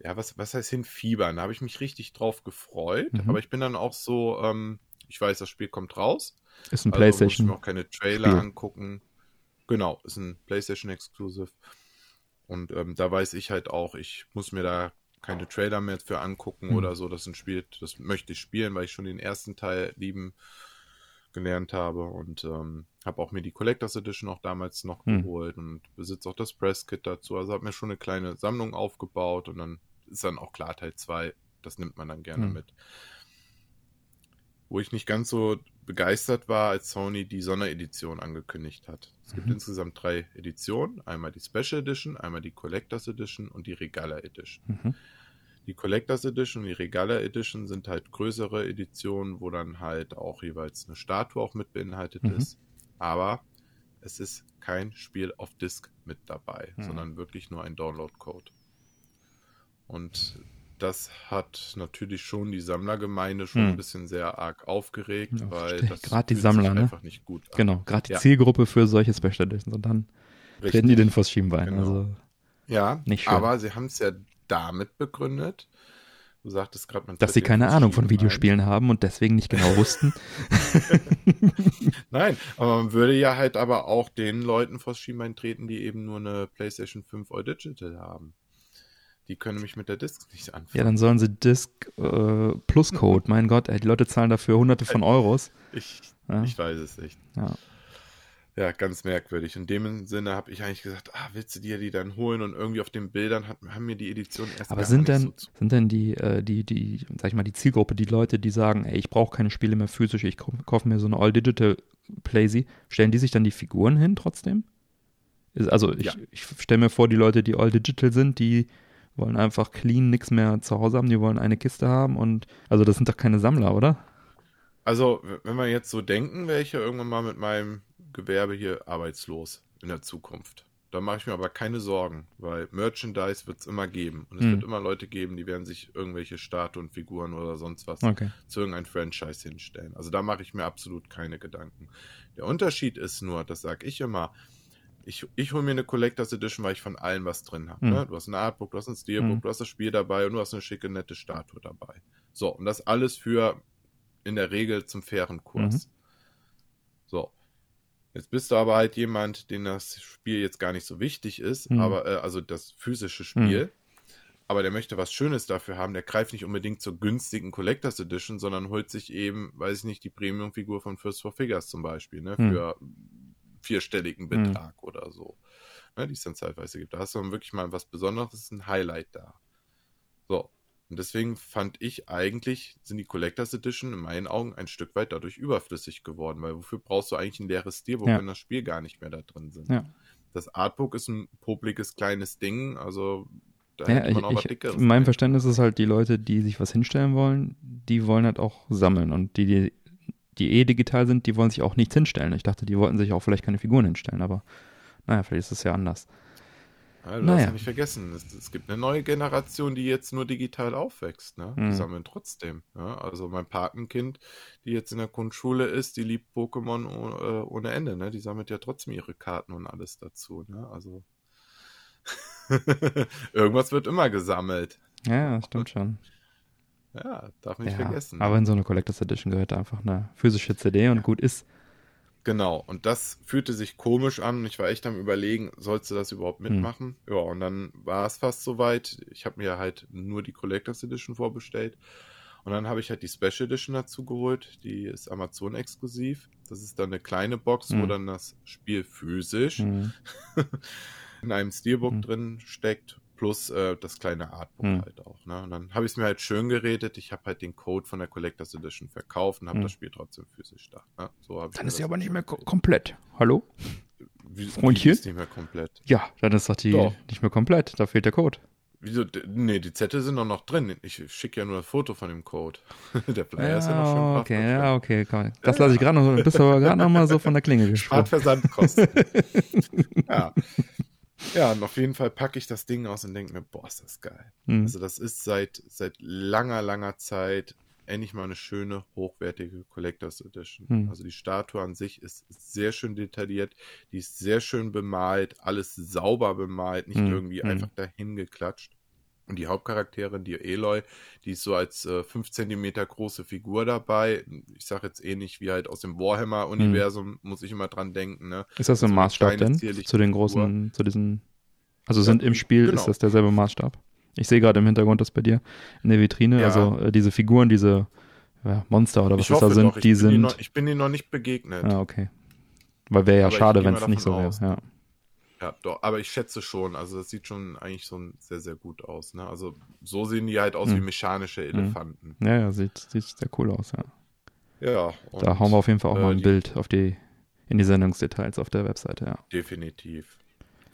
Ja, was, was heißt hinfiebern? Da habe ich mich richtig drauf gefreut. Mhm. Aber ich bin dann auch so, ähm, ich weiß, das Spiel kommt raus.
Ist ein also PlayStation.
Muss ich mir auch keine Trailer Spiel. angucken. Genau, ist ein PlayStation Exclusive. Und ähm, da weiß ich halt auch, ich muss mir da keine Trailer mehr für angucken mhm. oder so. Das ist ein Spiel, das möchte ich spielen, weil ich schon den ersten Teil lieben gelernt habe und ähm, habe auch mir die Collectors Edition auch damals noch mhm. geholt und besitze auch das Presskit dazu. Also habe mir schon eine kleine Sammlung aufgebaut und dann ist dann auch klar Teil 2, das nimmt man dann gerne mhm. mit. Wo ich nicht ganz so begeistert war, als Sony die Sonderedition angekündigt hat. Es gibt mhm. insgesamt drei Editionen. Einmal die Special Edition, einmal die Collectors Edition und die Regala Edition. Mhm. Die Collectors Edition und die Regala Edition sind halt größere Editionen, wo dann halt auch jeweils eine Statue auch mit beinhaltet mhm. ist. Aber es ist kein Spiel auf Disk mit dabei, mhm. sondern wirklich nur ein Download-Code. Und das hat natürlich schon die Sammlergemeinde schon hm. ein bisschen sehr arg aufgeregt, ja, weil das
gerade die Sammler ne?
einfach nicht gut
an. Genau, gerade die ja. Zielgruppe für solche Special Editions und dann Richtig. treten die den vors Schienbein. Genau. Also
ja, nicht schön. aber sie haben es ja damit begründet, du sagtest gerade, man
dass sie keine Ahnung von Videospielen ein. haben und deswegen nicht genau wussten.
Nein, aber man würde ja halt aber auch den Leuten vors Schienbein treten, die eben nur eine PlayStation 5 All Digital haben. Die können mich mit der Disk nicht anfangen.
Ja, dann sollen sie Disk äh, Plus Code. mein Gott, ey, die Leute zahlen dafür hunderte von Euros.
Ich, ja. ich weiß es nicht.
Ja.
Ja, ganz merkwürdig. In dem Sinne habe ich eigentlich gesagt, ah, willst du dir die dann holen? Und irgendwie auf den Bildern hat, haben mir die Edition erst
Aber sind denn, so sind denn die, äh, die, die, sag ich mal, die Zielgruppe, die Leute, die sagen, ey, ich brauche keine Spiele mehr physisch, ich kaufe mir so eine All-Digital Playsy, stellen die sich dann die Figuren hin trotzdem? Also ich, ja. ich stelle mir vor, die Leute, die All-Digital sind, die wollen einfach clean nichts mehr zu Hause haben, die wollen eine Kiste haben und also das sind doch keine Sammler, oder?
Also, wenn wir jetzt so denken, wäre ich ja irgendwann mal mit meinem Gewerbe hier arbeitslos in der Zukunft. Da mache ich mir aber keine Sorgen, weil Merchandise wird es immer geben. Und es hm. wird immer Leute geben, die werden sich irgendwelche Statuen, Figuren oder sonst was
okay.
zu irgendeinem Franchise hinstellen. Also da mache ich mir absolut keine Gedanken. Der Unterschied ist nur, das sage ich immer, ich, ich hole mir eine Collectors Edition, weil ich von allem was drin habe. Mhm. Ne? Du hast ein Artbook, du hast ein Steelbook, mhm. du hast das Spiel dabei und du hast eine schicke, nette Statue dabei. So, und das alles für in der Regel zum fairen Kurs. Mhm. So. Jetzt bist du aber halt jemand, den das Spiel jetzt gar nicht so wichtig ist, mhm. aber äh, also das physische Spiel. Mhm. Aber der möchte was Schönes dafür haben. Der greift nicht unbedingt zur günstigen Collectors Edition, sondern holt sich eben, weiß ich nicht, die Premium-Figur von First for Figures zum Beispiel, ne? Mhm. Für vierstelligen hm. Betrag mhm. oder so, ne, die es dann zeitweise gibt. Da hast du dann wirklich mal was Besonderes, ein Highlight da. So. Und deswegen fand ich eigentlich, sind die Collectors Edition in meinen Augen ein Stück weit dadurch überflüssig geworden, weil wofür brauchst du eigentlich ein leeres Steelbook, ja. wenn das Spiel gar nicht mehr da drin sind?
Ja.
Das Artbook ist ein popliges kleines Ding, also
da ja, hätte man auch ich, was Dickeres. In meinem Verständnis ist halt die Leute, die sich was hinstellen wollen, die wollen halt auch sammeln und die, die die eh digital sind, die wollen sich auch nichts hinstellen. Ich dachte, die wollten sich auch vielleicht keine Figuren hinstellen, aber naja, vielleicht ist es ja anders.
Du naja. hast ja nicht vergessen, es, es, gibt eine neue Generation, die jetzt nur digital aufwächst. Ne? Die mhm. sammeln trotzdem. Ja? Also mein Patenkind, die jetzt in der Grundschule ist, die liebt Pokémon ohne, ohne Ende. Ne? Die sammelt ja trotzdem ihre Karten und alles dazu. Ne? Also Irgendwas wird immer gesammelt.
Ja, stimmt schon.
Ja, darf man nicht ja, vergessen.
Aber in so eine Collectors Edition gehört einfach eine physische CD und gut ist.
Genau, und das fühlte sich komisch an. Ich war echt am überlegen, sollst du das überhaupt hm. mitmachen? Hm. Ja, und dann war es fast soweit. Ich habe mir halt nur die Collectors Edition vorbestellt. Und dann habe ich halt die Special Edition dazu geholt. Die ist Amazon exklusiv. Das ist dann eine kleine Box, hm. wo dann das Spiel physisch hm. in einem Steelbook hm. drin steckt plus äh, das kleine Artbook hm. halt auch. Ne? Und dann habe ich es mir halt schön geredet. Ich habe halt den Code von der Collectors Edition verkauft und habe hm. das Spiel trotzdem physisch da. Ne?
So dann ist sie aber nicht mehr ko komplett. Hallo?
Wie, Freundchen? Ist nicht mehr komplett.
Ja, dann ist doch die doch. nicht mehr komplett. Da fehlt der Code.
Wieso? Nee, die Zettel sind doch noch drin. Ich schicke ja nur ein Foto von dem Code. der Flyer ja, ist ja noch schön
Okay, ja, okay, komm. Das lasse ich gerade noch, bist aber gerade noch mal so von der Klinge gesprochen.
Spart Versandkosten. ja. Ja, und auf jeden Fall packe ich das Ding aus und denke mir, boah, ist das geil. Mhm. Also das ist seit, seit langer, langer Zeit endlich mal eine schöne, hochwertige Collectors Edition. Mhm. Also die Statue an sich ist sehr schön detailliert, die ist sehr schön bemalt, alles sauber bemalt, nicht mhm. irgendwie mhm. einfach dahin geklatscht. Und die Hauptcharakterin, die Eloy, die ist so als äh, 5 cm große Figur dabei. Ich sage jetzt ähnlich wie halt aus dem Warhammer-Universum, hm. muss ich immer dran denken. Ne?
Ist das so ein Maßstab denn? Zu den großen, Figur. zu diesen. Also ja, sind im Spiel, genau. ist das derselbe Maßstab? Ich sehe gerade im Hintergrund das bei dir in der Vitrine. Ja. Also äh, diese Figuren, diese ja, Monster oder was das da sind, die sind.
Noch, ich bin ihnen noch nicht begegnet.
Ah, okay. Weil wäre ja Aber schade, wenn es nicht so wäre. Ja.
Ja, doch, aber ich schätze schon, also das sieht schon eigentlich so sehr, sehr gut aus. Ne? Also so sehen die halt aus hm. wie mechanische hm. Elefanten.
Ja, ja, sieht, sieht sehr cool aus, ja.
Ja.
da hauen wir auf jeden Fall auch äh, mal ein die, Bild auf die, in die Sendungsdetails auf der Webseite, ja.
Definitiv.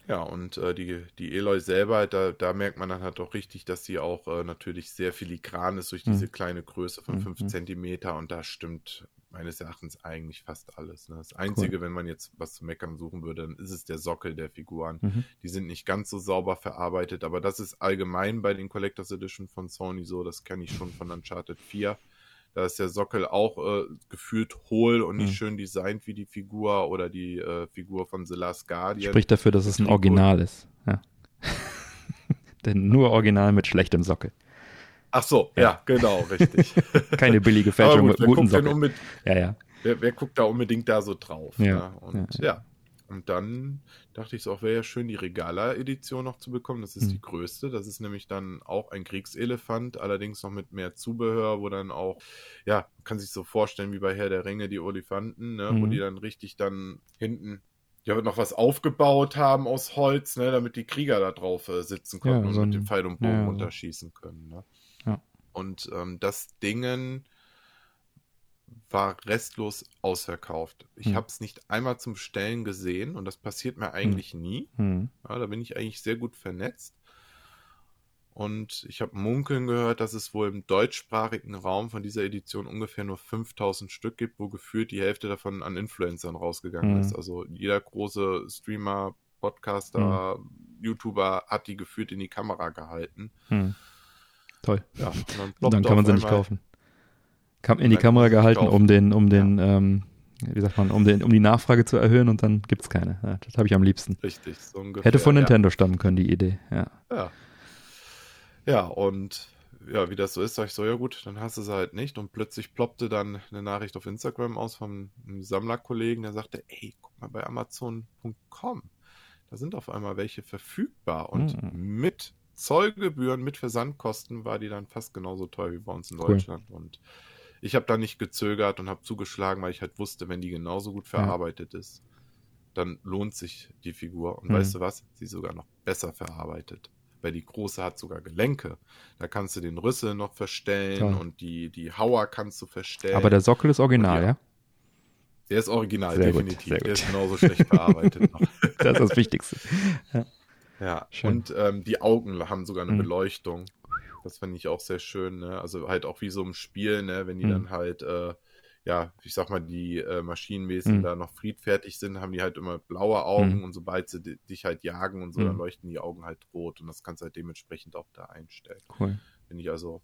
Ja, und äh, die, die Eloy selber, da, da merkt man dann halt auch richtig, dass sie auch äh, natürlich sehr filigran ist durch hm. diese kleine Größe von 5 mhm. Zentimeter und da stimmt meines Erachtens eigentlich fast alles. Ne? Das Einzige, cool. wenn man jetzt was zu meckern suchen würde, dann ist es der Sockel der Figuren. Mhm. Die sind nicht ganz so sauber verarbeitet, aber das ist allgemein bei den Collectors Edition von Sony so. Das kenne ich schon von Uncharted 4. Da ist der Sockel auch äh, gefühlt hohl und nicht mhm. schön designt wie die Figur oder die äh, Figur von The Last Guardian.
Spricht dafür, dass es ein Original ist. Ja. Denn nur Original mit schlechtem Sockel.
Ach so, ja, ja genau, richtig.
Keine billige Fälschung gut, mit guten Socken.
Ja, ja. Wer, wer, guckt da unbedingt da so drauf? Ja. Ne? Und ja, ja. Und dann dachte ich, es auch wäre ja schön, die Regala-Edition noch zu bekommen. Das ist hm. die größte. Das ist nämlich dann auch ein Kriegselefant, allerdings noch mit mehr Zubehör, wo dann auch, ja, man kann sich so vorstellen wie bei Herr der Ringe die Olifanten, ne, hm. wo die dann richtig dann hinten ja noch was aufgebaut haben aus Holz, ne, damit die Krieger da drauf äh, sitzen konnten ja, so und mit dem Pfeil und Bogen ja, runterschießen können. Ne? Und ähm, das Dingen war restlos ausverkauft. Ich hm. habe es nicht einmal zum Bestellen gesehen und das passiert mir eigentlich hm. nie. Hm. Ja, da bin ich eigentlich sehr gut vernetzt. Und ich habe munkeln gehört, dass es wohl im deutschsprachigen Raum von dieser Edition ungefähr nur 5000 Stück gibt, wo gefühlt die Hälfte davon an Influencern rausgegangen hm. ist. Also jeder große Streamer, Podcaster, hm. YouTuber hat die gefühlt in die Kamera gehalten.
Toll. Ja, dann, dann, kann man sie nicht kaufen. Kam in die Kamera gehalten, um den, um den, ja. ähm, wie sagt man, um, den, um die Nachfrage zu erhöhen und dann gibt es keine. Ja, das habe ich am liebsten.
Richtig, so ungefähr.
Hätte von Nintendo ja. stammen können, die Idee, ja.
Ja. Ja, und ja, wie das so ist, sag ich so, ja gut, dann hast du sie halt nicht. Und plötzlich ploppte dann eine Nachricht auf Instagram aus vom Sammlerkollegen, der sagte, ey, guck mal bei Amazon.com. Da sind auf einmal welche verfügbar und hm. mit Zollgebühren mit Versandkosten war die dann fast genauso teuer wie bei uns in Deutschland. Cool. Und ich habe da nicht gezögert und habe zugeschlagen, weil ich halt wusste, wenn die genauso gut verarbeitet ja. ist, dann lohnt sich die Figur. Und mhm. weißt du was? Sie ist sogar noch besser verarbeitet. Weil die große hat sogar Gelenke. Da kannst du den Rüssel noch verstellen Toll. und die, die Hauer kannst du verstellen.
Aber der Sockel ist original, ja?
Der ist original, sehr definitiv. Gut, der ist genauso schlecht verarbeitet noch.
Das ist das Wichtigste.
Ja. Ja, schön. und ähm, die Augen haben sogar eine mhm. Beleuchtung. Das finde ich auch sehr schön. Ne? Also halt auch wie so im Spiel, ne? wenn die mhm. dann halt, äh, ja, ich sag mal, die äh, Maschinenwesen mhm. da noch friedfertig sind, haben die halt immer blaue Augen mhm. und sobald sie dich halt jagen und so, dann mhm. leuchten die Augen halt rot und das kannst du halt dementsprechend auch da einstellen. Cool. Finde ich also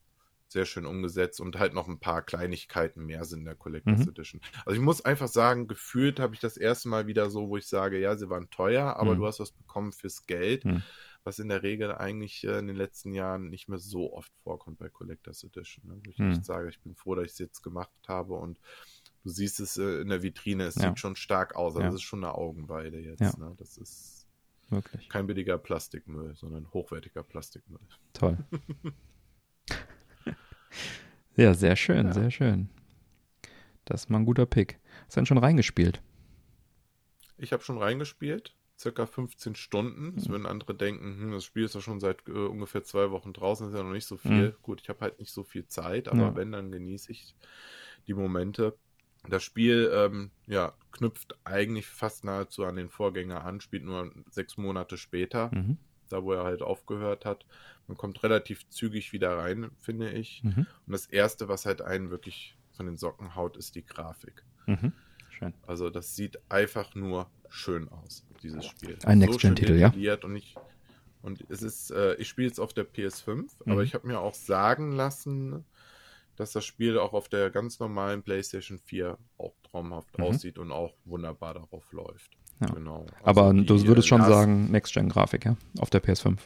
sehr schön umgesetzt und halt noch ein paar Kleinigkeiten mehr sind in der Collectors mhm. Edition. Also ich muss einfach sagen, gefühlt habe ich das erste Mal wieder so, wo ich sage, ja, sie waren teuer, aber mhm. du hast was bekommen fürs Geld, mhm. was in der Regel eigentlich äh, in den letzten Jahren nicht mehr so oft vorkommt bei Collectors Edition. Ne? Wo ich mhm. sage, ich bin froh, dass ich es jetzt gemacht habe und du siehst es äh, in der Vitrine, es ja. sieht schon stark aus, also ja. das ist schon eine Augenweide jetzt. Ja. Ne? Das ist Wirklich. kein billiger Plastikmüll, sondern hochwertiger Plastikmüll.
Toll. Ja, sehr schön, ja. sehr schön. Das ist mal ein guter Pick. Hast du denn schon reingespielt?
Ich habe schon reingespielt, circa 15 Stunden. Das mhm. würden andere denken, hm, das Spiel ist ja schon seit äh, ungefähr zwei Wochen draußen, ist ja noch nicht so viel. Mhm. Gut, ich habe halt nicht so viel Zeit, aber ja. wenn, dann genieße ich die Momente. Das Spiel ähm, ja, knüpft eigentlich fast nahezu an den Vorgänger an, spielt nur sechs Monate später, mhm. da wo er halt aufgehört hat. Man kommt relativ zügig wieder rein, finde ich. Mhm. Und das Erste, was halt einen wirklich von den Socken haut, ist die Grafik. Mhm. Schön. Also das sieht einfach nur schön aus, dieses Spiel.
Ein Next-Gen-Titel, ja.
Und ich, und es ist, äh, ich spiele es auf der PS5, mhm. aber ich habe mir auch sagen lassen, dass das Spiel auch auf der ganz normalen PlayStation 4 auch traumhaft mhm. aussieht und auch wunderbar darauf läuft.
Ja. Genau. Also aber du würdest schon sagen, Next-Gen-Grafik, ja? Auf der PS5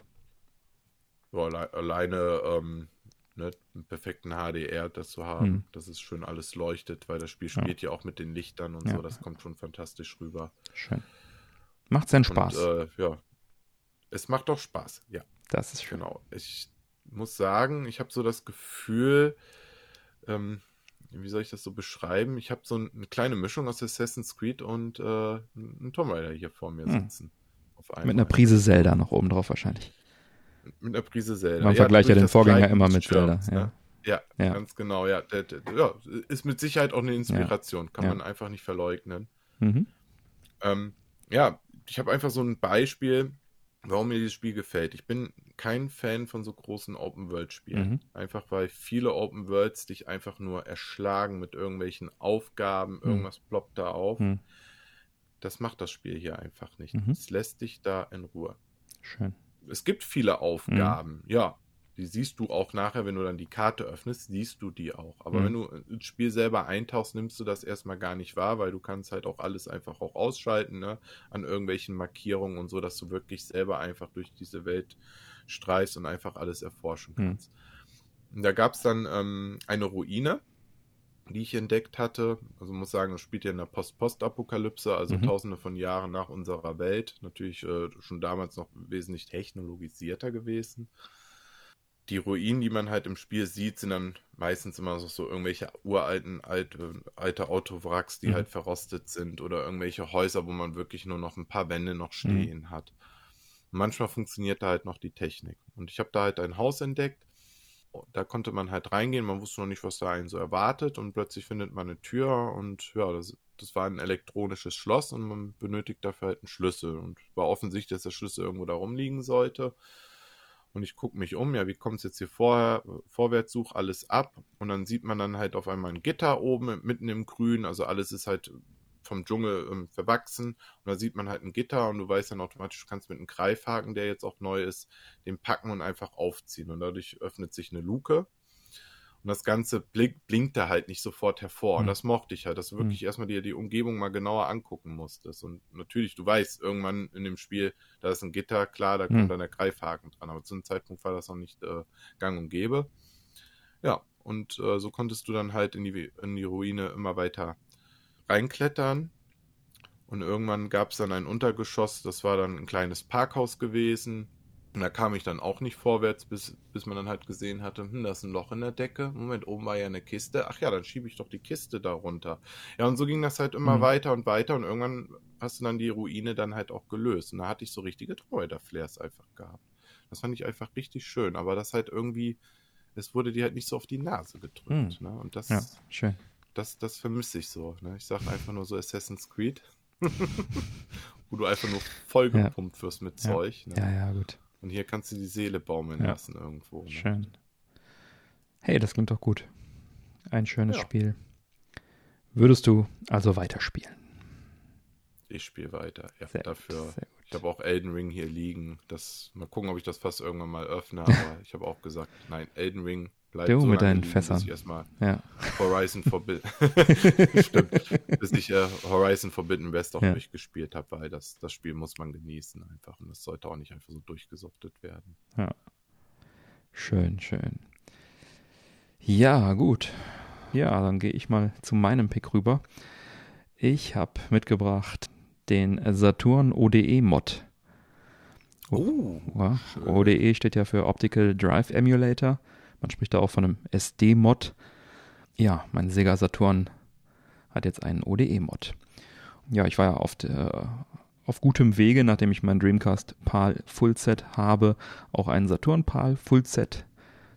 ja, alleine ähm, ne, einen perfekten HDR das zu haben, hm. dass es schön alles leuchtet, weil das Spiel spielt ja, ja auch mit den Lichtern und ja. so, das kommt schon fantastisch rüber.
Schön. Macht seinen Spaß.
Und, äh, ja, es macht doch Spaß, ja.
Das ist schön.
Genau. Ich muss sagen, ich habe so das Gefühl, ähm, wie soll ich das so beschreiben? Ich habe so eine kleine Mischung aus Assassin's Creed und äh, einem Tomb Raider hier vor mir hm. sitzen.
Mit einer Prise Zelda noch oben drauf wahrscheinlich
mit einer Prise Zelda.
Man ja, vergleicht ja den Vorgänger immer mit Zelda.
Ja. Ja, ja, ganz genau. Ja, ist mit Sicherheit auch eine Inspiration, kann man einfach nicht verleugnen. Mhm. Ähm, ja, ich habe einfach so ein Beispiel, warum mir dieses Spiel gefällt. Ich bin kein Fan von so großen Open-World-Spielen. Mhm. Einfach weil viele Open-Worlds dich einfach nur erschlagen mit irgendwelchen Aufgaben, mhm. irgendwas ploppt da auf. Mhm. Das macht das Spiel hier einfach nicht. Mhm. Es lässt dich da in Ruhe.
Schön
es gibt viele Aufgaben, mhm. ja. Die siehst du auch nachher, wenn du dann die Karte öffnest, siehst du die auch. Aber mhm. wenn du ins Spiel selber eintauchst, nimmst du das erstmal gar nicht wahr, weil du kannst halt auch alles einfach auch ausschalten, ne? An irgendwelchen Markierungen und so, dass du wirklich selber einfach durch diese Welt streifst und einfach alles erforschen mhm. kannst. Mhm. Und da gab es dann ähm, eine Ruine, die ich entdeckt hatte. Also muss sagen, das spielt ja in der Post-Post-Apokalypse, also mhm. tausende von Jahren nach unserer Welt. Natürlich äh, schon damals noch wesentlich technologisierter gewesen. Die Ruinen, die man halt im Spiel sieht, sind dann meistens immer so, so irgendwelche uralten, alte, alte Autowracks, die mhm. halt verrostet sind oder irgendwelche Häuser, wo man wirklich nur noch ein paar Wände noch mhm. stehen mhm. hat. manchmal funktioniert da halt noch die Technik. Und ich habe da halt ein Haus entdeckt, da konnte man halt reingehen, man wusste noch nicht, was da einen so erwartet und plötzlich findet man eine Tür und ja, das, das war ein elektronisches Schloss und man benötigt dafür halt einen Schlüssel und war offensichtlich, dass der Schlüssel irgendwo da rumliegen sollte. Und ich gucke mich um, ja, wie kommt es jetzt hier vorher, vorwärts, suche alles ab und dann sieht man dann halt auf einmal ein Gitter oben mitten im Grün, also alles ist halt vom Dschungel ähm, verwachsen und da sieht man halt ein Gitter und du weißt dann automatisch, du kannst mit einem Greifhaken, der jetzt auch neu ist, den packen und einfach aufziehen und dadurch öffnet sich eine Luke und das Ganze blink, blinkt da halt nicht sofort hervor. Mhm. Und das mochte ich halt, dass du wirklich mhm. erstmal dir die Umgebung mal genauer angucken musstest. Und natürlich, du weißt, irgendwann in dem Spiel, da ist ein Gitter, klar, da kommt mhm. dann der Greifhaken dran. Aber zu einem Zeitpunkt war das noch nicht äh, gang und gäbe. Ja, und äh, so konntest du dann halt in die, in die Ruine immer weiter reinklettern. Und irgendwann gab es dann ein Untergeschoss, das war dann ein kleines Parkhaus gewesen. Und da kam ich dann auch nicht vorwärts, bis, bis man dann halt gesehen hatte, hm, da ist ein Loch in der Decke. Moment, oben war ja eine Kiste. Ach ja, dann schiebe ich doch die Kiste da runter. Ja, und so ging das halt immer mhm. weiter und weiter. Und irgendwann hast du dann die Ruine dann halt auch gelöst. Und da hatte ich so richtige Treuder-Flares einfach gehabt. Das fand ich einfach richtig schön. Aber das halt irgendwie, es wurde dir halt nicht so auf die Nase gedrückt. Mhm. Ne? Und das,
ja, schön
das, das vermisse ich so. Ne? Ich sage einfach nur so Assassin's Creed, wo du einfach nur vollgepumpt ja. wirst mit Zeug.
Ne? Ja, ja, gut.
Und hier kannst du die Seele baumeln ja. lassen irgendwo. Ne?
Schön. Hey, das klingt doch gut. Ein schönes ja. Spiel. Würdest du also weiterspielen?
Ich spiele weiter. Ja, sehr dafür. Gut, ich habe auch Elden Ring hier liegen. Das, mal gucken, ob ich das fast irgendwann mal öffne. Aber ich habe auch gesagt, nein, Elden Ring bleibt.
Du so mit deinen Fässern.
Bis erstmal ja. Horizon Forbidden. Stimmt. Bis ich äh, Horizon Forbidden West auch ja. durchgespielt habe, weil das, das Spiel muss man genießen einfach. Und das sollte auch nicht einfach so durchgesuchtet werden.
Ja. Schön, schön. Ja, gut. Ja, dann gehe ich mal zu meinem Pick rüber. Ich habe mitgebracht den Saturn ODE Mod.
Oh,
ja, ODE steht ja für Optical Drive Emulator. Man spricht da auch von einem SD-Mod. Ja, mein Sega Saturn hat jetzt einen ODE-Mod. Ja, ich war ja auf, der, auf gutem Wege, nachdem ich mein Dreamcast PAL Fullset habe, auch einen Saturn PAL Fullset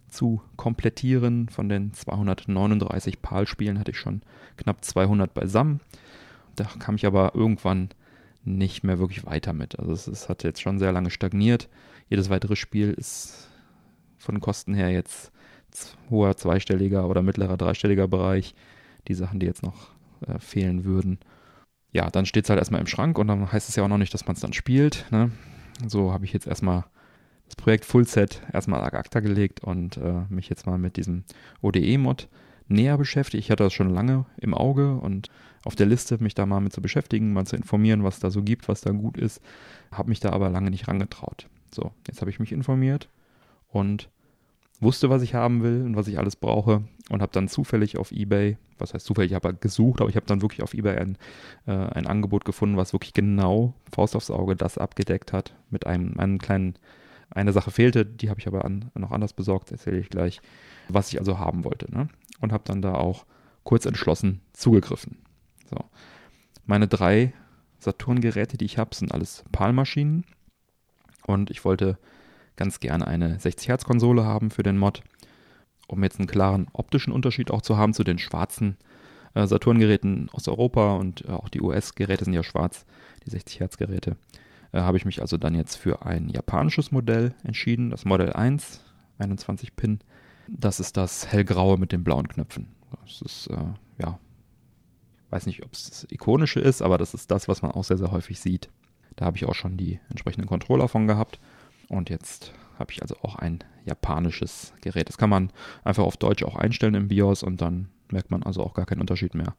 zu komplettieren. Von den 239 PAL-Spielen hatte ich schon knapp 200 beisammen. Da kam ich aber irgendwann nicht mehr wirklich weiter mit. Also es, es hat jetzt schon sehr lange stagniert. Jedes weitere Spiel ist von Kosten her jetzt hoher zweistelliger oder mittlerer dreistelliger Bereich. Die Sachen, die jetzt noch äh, fehlen würden. Ja, dann steht es halt erstmal im Schrank und dann heißt es ja auch noch nicht, dass man es dann spielt. Ne? So habe ich jetzt erstmal das Projekt Fullset erstmal ad acta gelegt und äh, mich jetzt mal mit diesem ODE-Mod näher beschäftigt. Ich hatte das schon lange im Auge und auf der Liste, mich da mal mit zu beschäftigen, mal zu informieren, was da so gibt, was da gut ist. Habe mich da aber lange nicht rangetraut. So, jetzt habe ich mich informiert und wusste, was ich haben will und was ich alles brauche und habe dann zufällig auf eBay, was heißt zufällig, ich habe gesucht, aber ich habe dann wirklich auf eBay ein, äh, ein Angebot gefunden, was wirklich genau Faust aufs Auge das abgedeckt hat mit einem, einem kleinen, eine Sache fehlte, die habe ich aber an, noch anders besorgt, erzähle ich gleich, was ich also haben wollte. Ne? Und habe dann da auch kurz entschlossen zugegriffen. So. Meine drei Saturn-Geräte, die ich habe, sind alles PAL-Maschinen und ich wollte ganz gerne eine 60 Hertz Konsole haben für den Mod, um jetzt einen klaren optischen Unterschied auch zu haben zu den schwarzen äh, Saturn-Geräten aus Europa und äh, auch die US-Geräte sind ja schwarz, die 60 Hertz Geräte. Äh, Habe ich mich also dann jetzt für ein japanisches Modell entschieden, das Model 1, 21 Pin. Das ist das hellgraue mit den blauen Knöpfen. Das ist, äh, ja, weiß nicht, ob es das ikonische ist, aber das ist das, was man auch sehr, sehr häufig sieht. Da habe ich auch schon die entsprechenden Controller von gehabt. Und jetzt habe ich also auch ein japanisches Gerät. Das kann man einfach auf Deutsch auch einstellen im BIOS und dann merkt man also auch gar keinen Unterschied mehr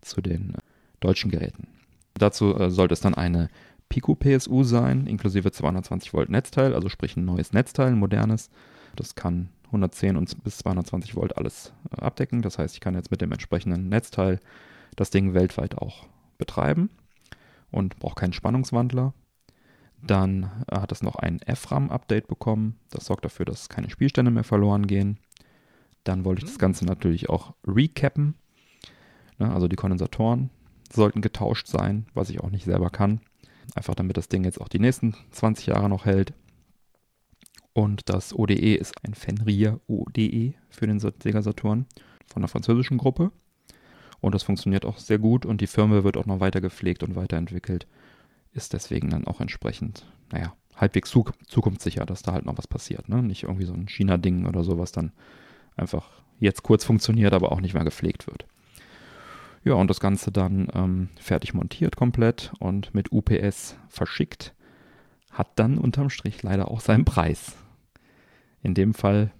zu den äh, deutschen Geräten. Dazu äh, sollte es dann eine Pico PSU sein, inklusive 220 Volt Netzteil, also sprich ein neues Netzteil, ein modernes. Das kann 110 und bis 220 Volt alles äh, abdecken. Das heißt, ich kann jetzt mit dem entsprechenden Netzteil das Ding weltweit auch betreiben und brauche keinen Spannungswandler. Dann äh, hat es noch ein FRAM-Update bekommen. Das sorgt dafür, dass keine Spielstände mehr verloren gehen. Dann wollte ich das Ganze natürlich auch recappen. Ne, also die Kondensatoren sollten getauscht sein, was ich auch nicht selber kann. Einfach damit das Ding jetzt auch die nächsten 20 Jahre noch hält. Und das ODE ist ein Fenrir ODE für den Sega Saturn von der französischen Gruppe. Und das funktioniert auch sehr gut und die Firma wird auch noch weiter gepflegt und weiterentwickelt ist deswegen dann auch entsprechend, naja, halbwegs zukunftssicher, dass da halt noch was passiert. Ne? Nicht irgendwie so ein China-Ding oder so, was dann einfach jetzt kurz funktioniert, aber auch nicht mehr gepflegt wird. Ja, und das Ganze dann ähm, fertig montiert komplett und mit UPS verschickt, hat dann unterm Strich leider auch seinen Preis. In dem Fall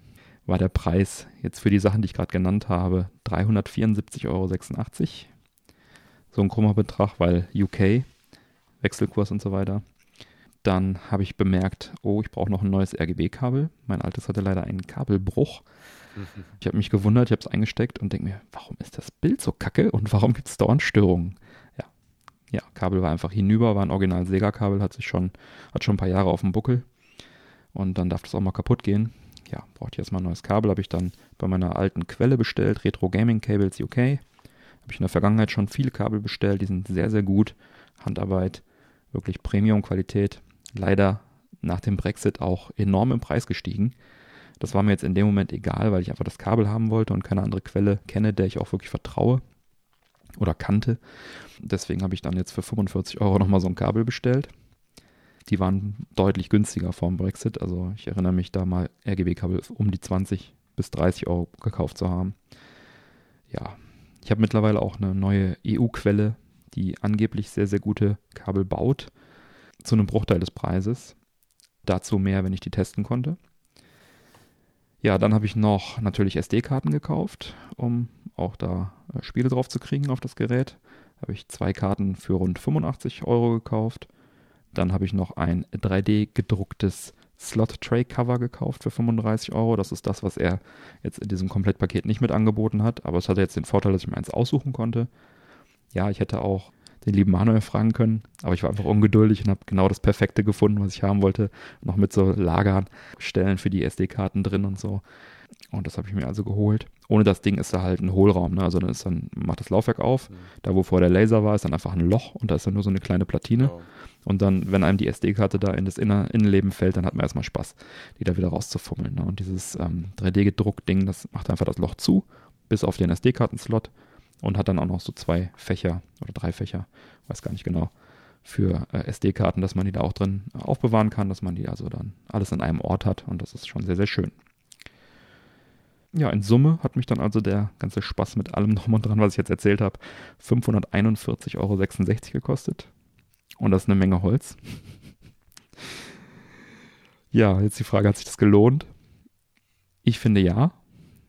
war der Preis jetzt für die Sachen, die ich gerade genannt habe, 374,86 Euro. So ein krummer Betrag, weil UK Wechselkurs und so weiter. Dann habe ich bemerkt, oh, ich brauche noch ein neues RGB-Kabel. Mein altes hatte leider einen Kabelbruch. Mhm. Ich habe mich gewundert, ich habe es eingesteckt und denke mir, warum ist das Bild so kacke und warum gibt es dauernd Störungen? Ja, ja, Kabel war einfach hinüber, war ein original Sega-Kabel, hat sich schon, hat schon ein paar Jahre auf dem Buckel. Und dann darf das auch mal kaputt gehen. Ja, brauchte ich erstmal ein neues Kabel, habe ich dann bei meiner alten Quelle bestellt, Retro Gaming Cables UK. Habe ich in der Vergangenheit schon viele Kabel bestellt, die sind sehr, sehr gut. Handarbeit, wirklich Premium-Qualität. Leider nach dem Brexit auch enorm im Preis gestiegen. Das war mir jetzt in dem Moment egal, weil ich einfach das Kabel haben wollte und keine andere Quelle kenne, der ich auch wirklich vertraue oder kannte. Deswegen habe ich dann jetzt für 45 Euro nochmal so ein Kabel bestellt. Die waren deutlich günstiger vorm Brexit. Also ich erinnere mich da mal RGB-Kabel um die 20 bis 30 Euro gekauft zu haben. Ja, ich habe mittlerweile auch eine neue EU-Quelle die angeblich sehr, sehr gute Kabel baut, zu einem Bruchteil des Preises. Dazu mehr, wenn ich die testen konnte. Ja, dann habe ich noch natürlich SD-Karten gekauft, um auch da äh, Spiele drauf zu kriegen auf das Gerät. Habe ich zwei Karten für rund 85 Euro gekauft. Dann habe ich noch ein 3D gedrucktes Slot-Tray-Cover gekauft für 35 Euro. Das ist das, was er jetzt in diesem Komplettpaket nicht mit angeboten hat. Aber es hatte jetzt den Vorteil, dass ich mir eins aussuchen konnte. Ja, ich hätte auch den lieben Manuel fragen können, aber ich war einfach ungeduldig und habe genau das Perfekte gefunden, was ich haben wollte. Noch mit so Lagerstellen für die SD-Karten drin und so. Und das habe ich mir also geholt. Ohne das Ding ist da halt ein Hohlraum. Ne? Also dann, ist dann macht das Laufwerk auf. Mhm. Da, wo vorher der Laser war, ist dann einfach ein Loch und da ist dann nur so eine kleine Platine. Oh. Und dann, wenn einem die SD-Karte da in das Inner Innenleben fällt, dann hat man erstmal Spaß, die da wieder rauszufummeln. Ne? Und dieses ähm, 3D-Gedruckt-Ding, das macht einfach das Loch zu, bis auf den SD-Karten-Slot und hat dann auch noch so zwei Fächer oder drei Fächer, weiß gar nicht genau, für äh, SD-Karten, dass man die da auch drin aufbewahren kann, dass man die also dann alles an einem Ort hat und das ist schon sehr, sehr schön. Ja, in Summe hat mich dann also der ganze Spaß mit allem drum und dran, was ich jetzt erzählt habe, 541,66 Euro gekostet. Und das ist eine Menge Holz. ja, jetzt die Frage, hat sich das gelohnt? Ich finde ja,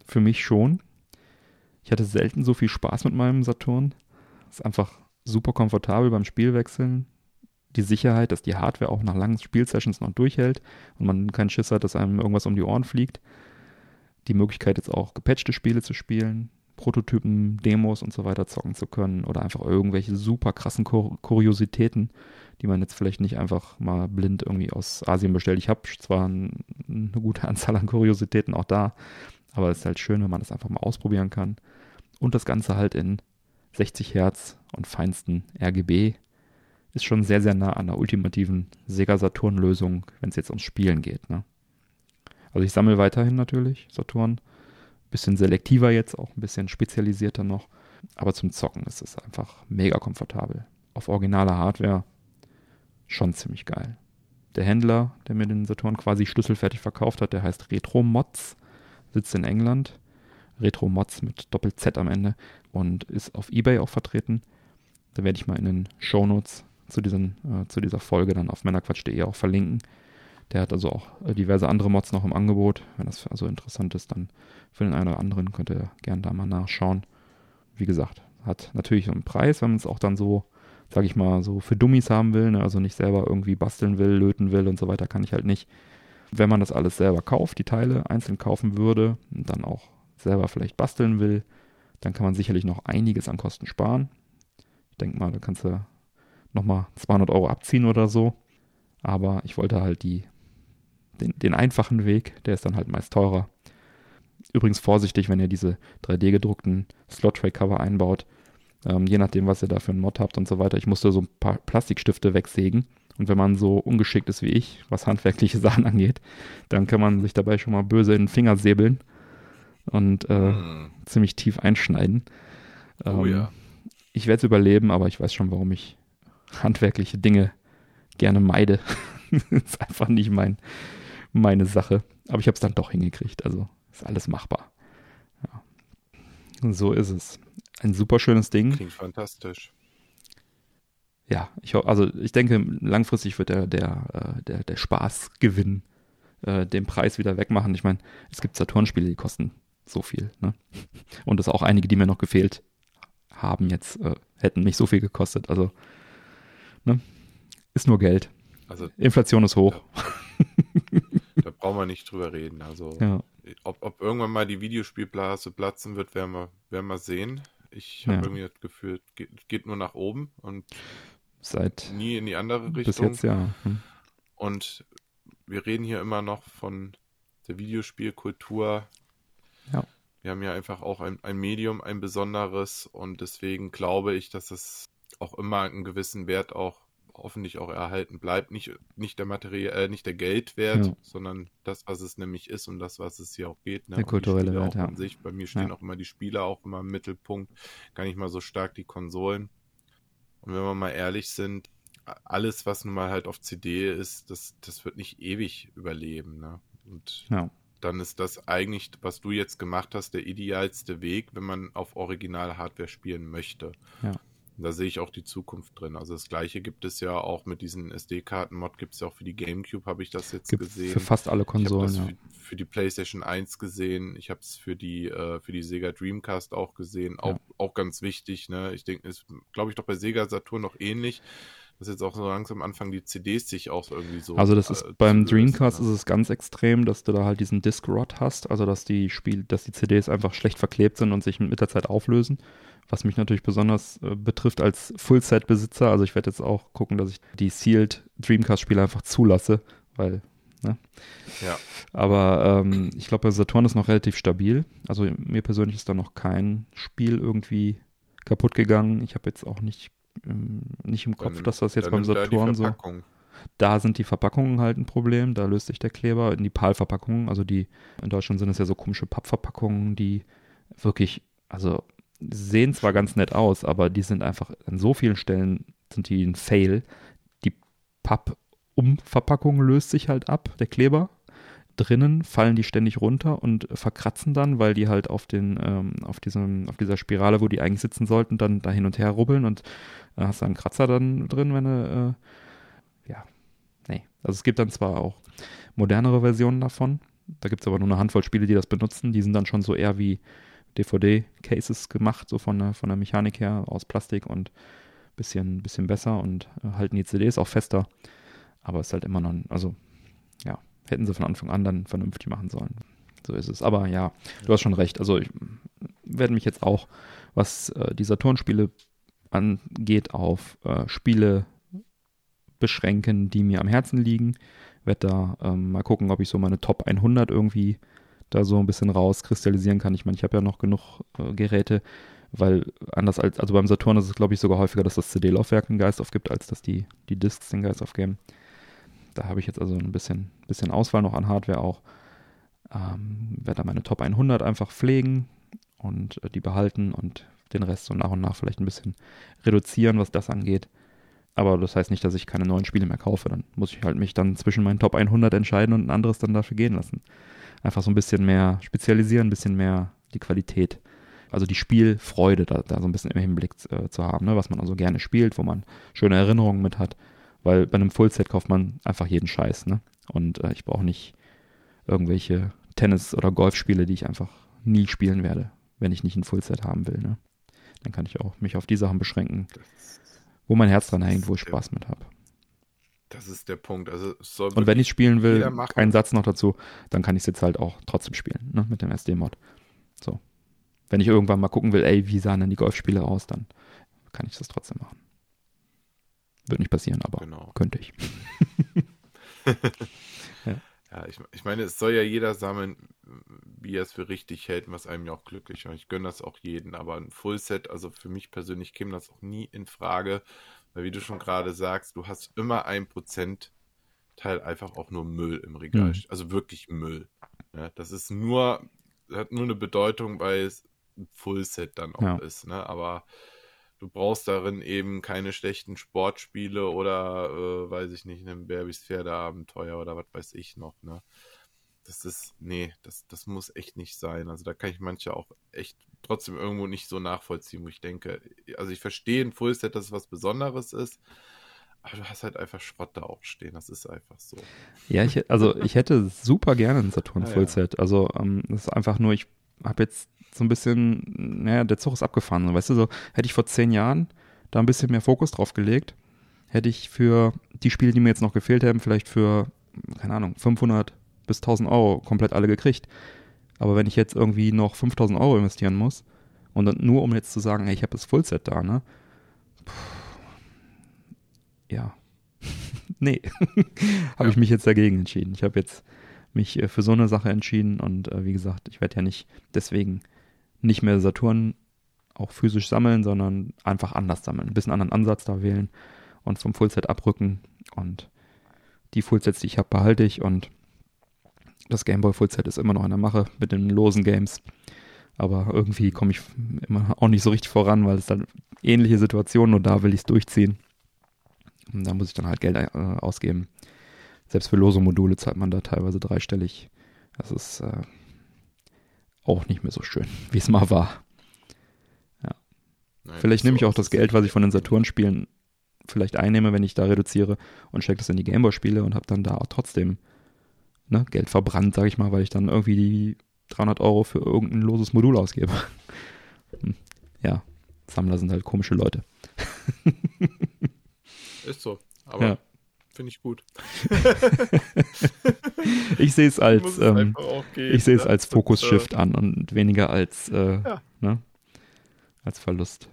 für mich schon. Ich hatte selten so viel Spaß mit meinem Saturn. Ist einfach super komfortabel beim Spielwechseln. Die Sicherheit, dass die Hardware auch nach langen Spielsessions noch durchhält und man keinen Schiss hat, dass einem irgendwas um die Ohren fliegt. Die Möglichkeit, jetzt auch gepatchte Spiele zu spielen, Prototypen, Demos und so weiter zocken zu können oder einfach irgendwelche super krassen Kur Kuriositäten, die man jetzt vielleicht nicht einfach mal blind irgendwie aus Asien bestellt. Ich habe zwar ein, eine gute Anzahl an Kuriositäten auch da, aber es ist halt schön, wenn man das einfach mal ausprobieren kann. Und das Ganze halt in 60 Hertz und feinsten RGB ist schon sehr, sehr nah an der ultimativen Sega Saturn-Lösung, wenn es jetzt ums Spielen geht. Ne? Also ich sammle weiterhin natürlich Saturn. Bisschen selektiver jetzt, auch ein bisschen spezialisierter noch. Aber zum Zocken ist es einfach mega komfortabel. Auf originaler Hardware schon ziemlich geil. Der Händler, der mir den Saturn quasi schlüsselfertig verkauft hat, der heißt Retro Mods, sitzt in England Retro Mods mit Doppel-Z am Ende und ist auf Ebay auch vertreten. Da werde ich mal in den Shownotes zu, diesen, äh, zu dieser Folge dann auf männerquatsch.de auch verlinken. Der hat also auch äh, diverse andere Mods noch im Angebot. Wenn das also interessant ist, dann für den einen oder anderen könnt ihr gerne da mal nachschauen. Wie gesagt, hat natürlich einen Preis, wenn man es auch dann so, sag ich mal, so für Dummies haben will, ne? also nicht selber irgendwie basteln will, löten will und so weiter, kann ich halt nicht. Wenn man das alles selber kauft, die Teile einzeln kaufen würde, dann auch selber vielleicht basteln will, dann kann man sicherlich noch einiges an Kosten sparen. Ich denke mal, da kannst du nochmal 200 Euro abziehen oder so. Aber ich wollte halt die, den, den einfachen Weg, der ist dann halt meist teurer. Übrigens vorsichtig, wenn ihr diese 3D-gedruckten Slot-Tray-Cover einbaut. Ähm, je nachdem, was ihr da für einen Mod habt und so weiter. Ich musste so ein paar Plastikstifte wegsägen. Und wenn man so ungeschickt ist wie ich, was handwerkliche Sachen angeht, dann kann man sich dabei schon mal böse in den Finger säbeln und äh, mhm. ziemlich tief einschneiden.
Ähm, oh ja.
Ich werde es überleben, aber ich weiß schon, warum ich handwerkliche Dinge gerne meide. ist einfach nicht mein, meine Sache. Aber ich habe es dann doch hingekriegt. Also ist alles machbar. Ja. So ist es. Ein super schönes Ding.
Klingt fantastisch.
Ja, ich, also ich denke, langfristig wird der, der, äh, der, der Spaß gewinnen, äh, den Preis wieder wegmachen. Ich meine, es gibt Saturn-Spiele, die kosten so viel. Ne? Und es auch einige, die mir noch gefehlt haben, jetzt äh, hätten mich so viel gekostet. Also ne? ist nur Geld. Also, Inflation ist hoch.
Ja. da brauchen wir nicht drüber reden. Also ja. ob, ob irgendwann mal die Videospielblase platzen wird, werden wir, werden wir sehen. Ich habe ja. irgendwie das Gefühl, geht, geht nur nach oben und
Seit
nie in die andere Richtung.
Bis jetzt ja. Hm.
Und wir reden hier immer noch von der Videospielkultur
ja.
Wir haben ja einfach auch ein, ein Medium, ein besonderes und deswegen glaube ich, dass es auch immer einen gewissen Wert auch hoffentlich auch erhalten bleibt. Nicht, nicht der Materie, äh, nicht der Geldwert, ja. sondern das, was es nämlich ist und das, was es hier auch geht.
Ne? Der kulturelle Wert,
ja. An sich. Bei mir stehen ja. auch immer die Spieler auch immer im Mittelpunkt, gar nicht mal so stark die Konsolen. Und wenn wir mal ehrlich sind, alles, was nun mal halt auf CD ist, das, das wird nicht ewig überleben. Ne? Und
ja
dann ist das eigentlich, was du jetzt gemacht hast, der idealste Weg, wenn man auf Original-Hardware spielen möchte.
Ja.
Da sehe ich auch die Zukunft drin. Also das gleiche gibt es ja auch mit diesen SD-Karten-Mod, gibt es ja auch für die GameCube, habe ich das jetzt gibt gesehen.
Für fast alle Konsolen,
ja. Für, für, die PlayStation 1 gesehen. Ich habe es für die äh, für die Sega Dreamcast auch gesehen. Auch, ja. auch ganz wichtig. Ne? Ich denke, ist, glaube ich, doch bei Sega Saturn noch ähnlich dass jetzt auch so langsam anfangen, die CDs sich auch irgendwie so.
Also das ist äh, beim Dreamcast ist es ganz extrem, dass du da halt diesen Disc-Rot hast, also dass die Spiel, dass die CDs einfach schlecht verklebt sind und sich mit der Zeit auflösen. Was mich natürlich besonders äh, betrifft als Full-Set-Besitzer. Also ich werde jetzt auch gucken, dass ich die Sealed Dreamcast-Spiele einfach zulasse, weil Ne?
Ja.
Aber ähm, ich glaube, bei Saturn ist noch relativ stabil. Also mir persönlich ist da noch kein Spiel irgendwie kaputt gegangen. Ich habe jetzt auch nicht nicht im Kopf, dann, dass das jetzt beim Saturn so. Da sind die Verpackungen halt ein Problem, da löst sich der Kleber in die PAL-Verpackungen. Also die, in Deutschland sind es ja so komische Pappverpackungen, die wirklich, also sehen zwar ganz nett aus, aber die sind einfach an so vielen Stellen sind die ein Fail. Die Papp-Umverpackung löst sich halt ab, der Kleber drinnen fallen die ständig runter und verkratzen dann, weil die halt auf den, ähm, auf diesem, auf dieser Spirale, wo die eigentlich sitzen sollten, dann da hin und her rubbeln und äh, hast du einen Kratzer dann drin, wenn du, äh, ja, nee. Also es gibt dann zwar auch modernere Versionen davon, da gibt es aber nur eine Handvoll Spiele, die das benutzen, die sind dann schon so eher wie DVD-Cases gemacht, so von der, von der Mechanik her, aus Plastik und bisschen, bisschen besser und äh, halten die CDs auch fester. Aber es ist halt immer noch, also ja, Hätten sie von Anfang an dann vernünftig machen sollen. So ist es. Aber ja, du hast schon recht. Also ich werde mich jetzt auch, was äh, die Saturn-Spiele angeht, auf äh, Spiele beschränken, die mir am Herzen liegen. Werde da ähm, mal gucken, ob ich so meine Top 100 irgendwie da so ein bisschen rauskristallisieren kann. Ich meine, ich habe ja noch genug äh, Geräte, weil anders als, also beim Saturn ist es, glaube ich, sogar häufiger, dass das CD-Laufwerk einen Geist aufgibt, als dass die, die Discs den Geist aufgeben. Da habe ich jetzt also ein bisschen, bisschen Auswahl noch an Hardware auch. Ähm, werde da meine Top 100 einfach pflegen und äh, die behalten und den Rest so nach und nach vielleicht ein bisschen reduzieren, was das angeht. Aber das heißt nicht, dass ich keine neuen Spiele mehr kaufe. Dann muss ich halt mich dann zwischen meinen Top 100 entscheiden und ein anderes dann dafür gehen lassen. Einfach so ein bisschen mehr spezialisieren, ein bisschen mehr die Qualität. Also die Spielfreude da, da so ein bisschen im Hinblick äh, zu haben, ne? was man also gerne spielt, wo man schöne Erinnerungen mit hat. Weil bei einem Fullset kauft man einfach jeden Scheiß, ne? Und äh, ich brauche nicht irgendwelche Tennis- oder Golfspiele, die ich einfach nie spielen werde, wenn ich nicht ein Fullset haben will, ne? Dann kann ich auch mich auf die Sachen beschränken, wo mein Herz dran hängt, wo ich Spaß mit habe.
Das ist der Punkt. Also
und wenn ich spielen will, ein Satz noch dazu, dann kann ich es jetzt halt auch trotzdem spielen, ne, mit dem SD-Mod. So. Wenn ich irgendwann mal gucken will, ey, wie sahen denn die Golfspiele aus, dann kann ich das trotzdem machen. Wird nicht passieren, aber genau. könnte ich.
ja. ja, ich, ich meine, es soll ja jeder sammeln, wie er es für richtig hält, was einem ja auch glücklich macht. Ich gönne das auch jeden, aber ein Fullset, also für mich persönlich käme das auch nie in Frage, weil wie du schon gerade sagst, du hast immer ein Prozent Teil einfach auch nur Müll im Regal, mhm. also wirklich Müll. Ja, das ist nur, hat nur eine Bedeutung, weil es ein Fullset dann auch ja. ist, ne? aber du brauchst darin eben keine schlechten Sportspiele oder, äh, weiß ich nicht, ein Bärbis Pferdeabenteuer oder was weiß ich noch, ne? Das ist, nee, das, das muss echt nicht sein. Also da kann ich manche auch echt trotzdem irgendwo nicht so nachvollziehen, wo ich denke, also ich verstehe ein Fullset, dass es was Besonderes ist, aber du hast halt einfach Schrott da auch stehen. Das ist einfach so.
Ja, ich, also ich hätte super gerne ein Saturn Fullset. Also ähm, das ist einfach nur, ich habe jetzt so ein bisschen, naja, der Zug ist abgefahren. Weißt du, so hätte ich vor zehn Jahren da ein bisschen mehr Fokus drauf gelegt, hätte ich für die Spiele, die mir jetzt noch gefehlt haben, vielleicht für, keine Ahnung, 500 bis 1000 Euro komplett alle gekriegt. Aber wenn ich jetzt irgendwie noch 5000 Euro investieren muss und dann nur um jetzt zu sagen, hey, ich habe das Fullset da, ne? Puh, ja. nee. habe ich mich jetzt dagegen entschieden. Ich habe jetzt mich äh, für so eine Sache entschieden und äh, wie gesagt, ich werde ja nicht deswegen nicht mehr Saturn auch physisch sammeln, sondern einfach anders sammeln. Ein bisschen anderen Ansatz da wählen und vom Fullset abrücken. Und die Fullsets, die ich habe, behalte ich. Und das Gameboy Fullset ist immer noch in der Mache mit den losen Games. Aber irgendwie komme ich immer auch nicht so richtig voran, weil es dann ähnliche Situationen und da will ich es durchziehen. Und da muss ich dann halt Geld äh, ausgeben. Selbst für lose Module zahlt man da teilweise dreistellig. Das ist äh, auch nicht mehr so schön, wie es mal war. Ja. Nein, vielleicht nehme ich auch das Geld, was ich von den Saturn-Spielen vielleicht einnehme, wenn ich da reduziere und stecke das in die Gameboy-Spiele und habe dann da auch trotzdem ne, Geld verbrannt, sage ich mal, weil ich dann irgendwie die 300 Euro für irgendein loses Modul ausgebe. Hm. ja, Sammler sind halt komische Leute.
Ist so, aber ja. Finde ich gut.
ich sehe es als, ähm, ich sehe es ne? als Fokus-Shift äh, an und weniger als, äh, ja. ne, als Verlust.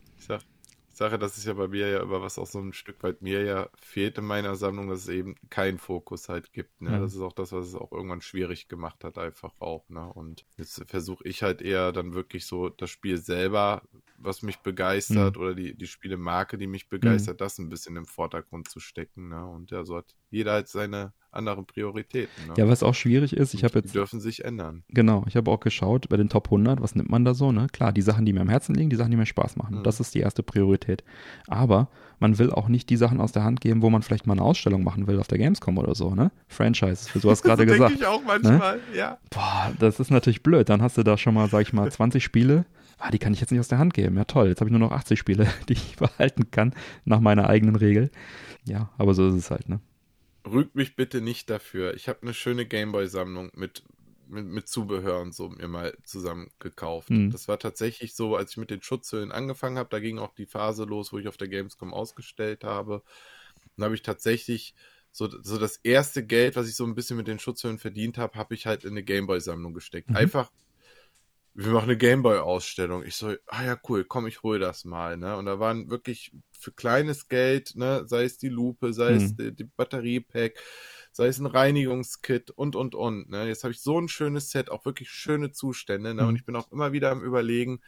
Sache, das ist ja bei mir ja immer was auch so ein Stück weit mir ja fehlt in meiner Sammlung, dass es eben keinen Fokus halt gibt. Ne? Ja. Das ist auch das, was es auch irgendwann schwierig gemacht hat, einfach auch. Ne? Und jetzt versuche ich halt eher dann wirklich so das Spiel selber, was mich begeistert, mhm. oder die, die Spielemarke, die mich begeistert, mhm. das ein bisschen im Vordergrund zu stecken. Ne? Und ja, so hat jeder halt seine andere Prioritäten. Ne?
Ja, was auch schwierig ist, ich habe jetzt.
Die dürfen sich ändern.
Genau, ich habe auch geschaut bei den Top 100, was nimmt man da so, ne? Klar, die Sachen, die mir am Herzen liegen, die Sachen, die mir Spaß machen. Mhm. Das ist die erste Priorität. Aber man will auch nicht die Sachen aus der Hand geben, wo man vielleicht mal eine Ausstellung machen will auf der Gamescom oder so, ne? Franchises, für sowas gerade gesagt. Denke
ich auch manchmal,
ne?
ja.
Boah, das ist natürlich blöd. Dann hast du da schon mal, sag ich mal, 20 Spiele. Ah, die kann ich jetzt nicht aus der Hand geben. Ja, toll. Jetzt habe ich nur noch 80 Spiele, die ich behalten kann, nach meiner eigenen Regel. Ja, aber so ist es halt, ne?
rügt mich bitte nicht dafür. Ich habe eine schöne Gameboy-Sammlung mit, mit, mit, Zubehör und so mir mal zusammen gekauft. Mhm. Das war tatsächlich so, als ich mit den Schutzhüllen angefangen habe, da ging auch die Phase los, wo ich auf der Gamescom ausgestellt habe. Dann habe ich tatsächlich so, so das erste Geld, was ich so ein bisschen mit den Schutzhüllen verdient habe, habe ich halt in eine Gameboy-Sammlung gesteckt. Mhm. Einfach wir machen eine Gameboy-Ausstellung. Ich so, ah ja, cool, komm, ich hol das mal, ne? Und da waren wirklich für kleines Geld, ne, sei es die Lupe, sei mhm. es die, die Batteriepack, sei es ein Reinigungskit und, und, und, ne? Jetzt habe ich so ein schönes Set, auch wirklich schöne Zustände, ne? Mhm. Und ich bin auch immer wieder am überlegen,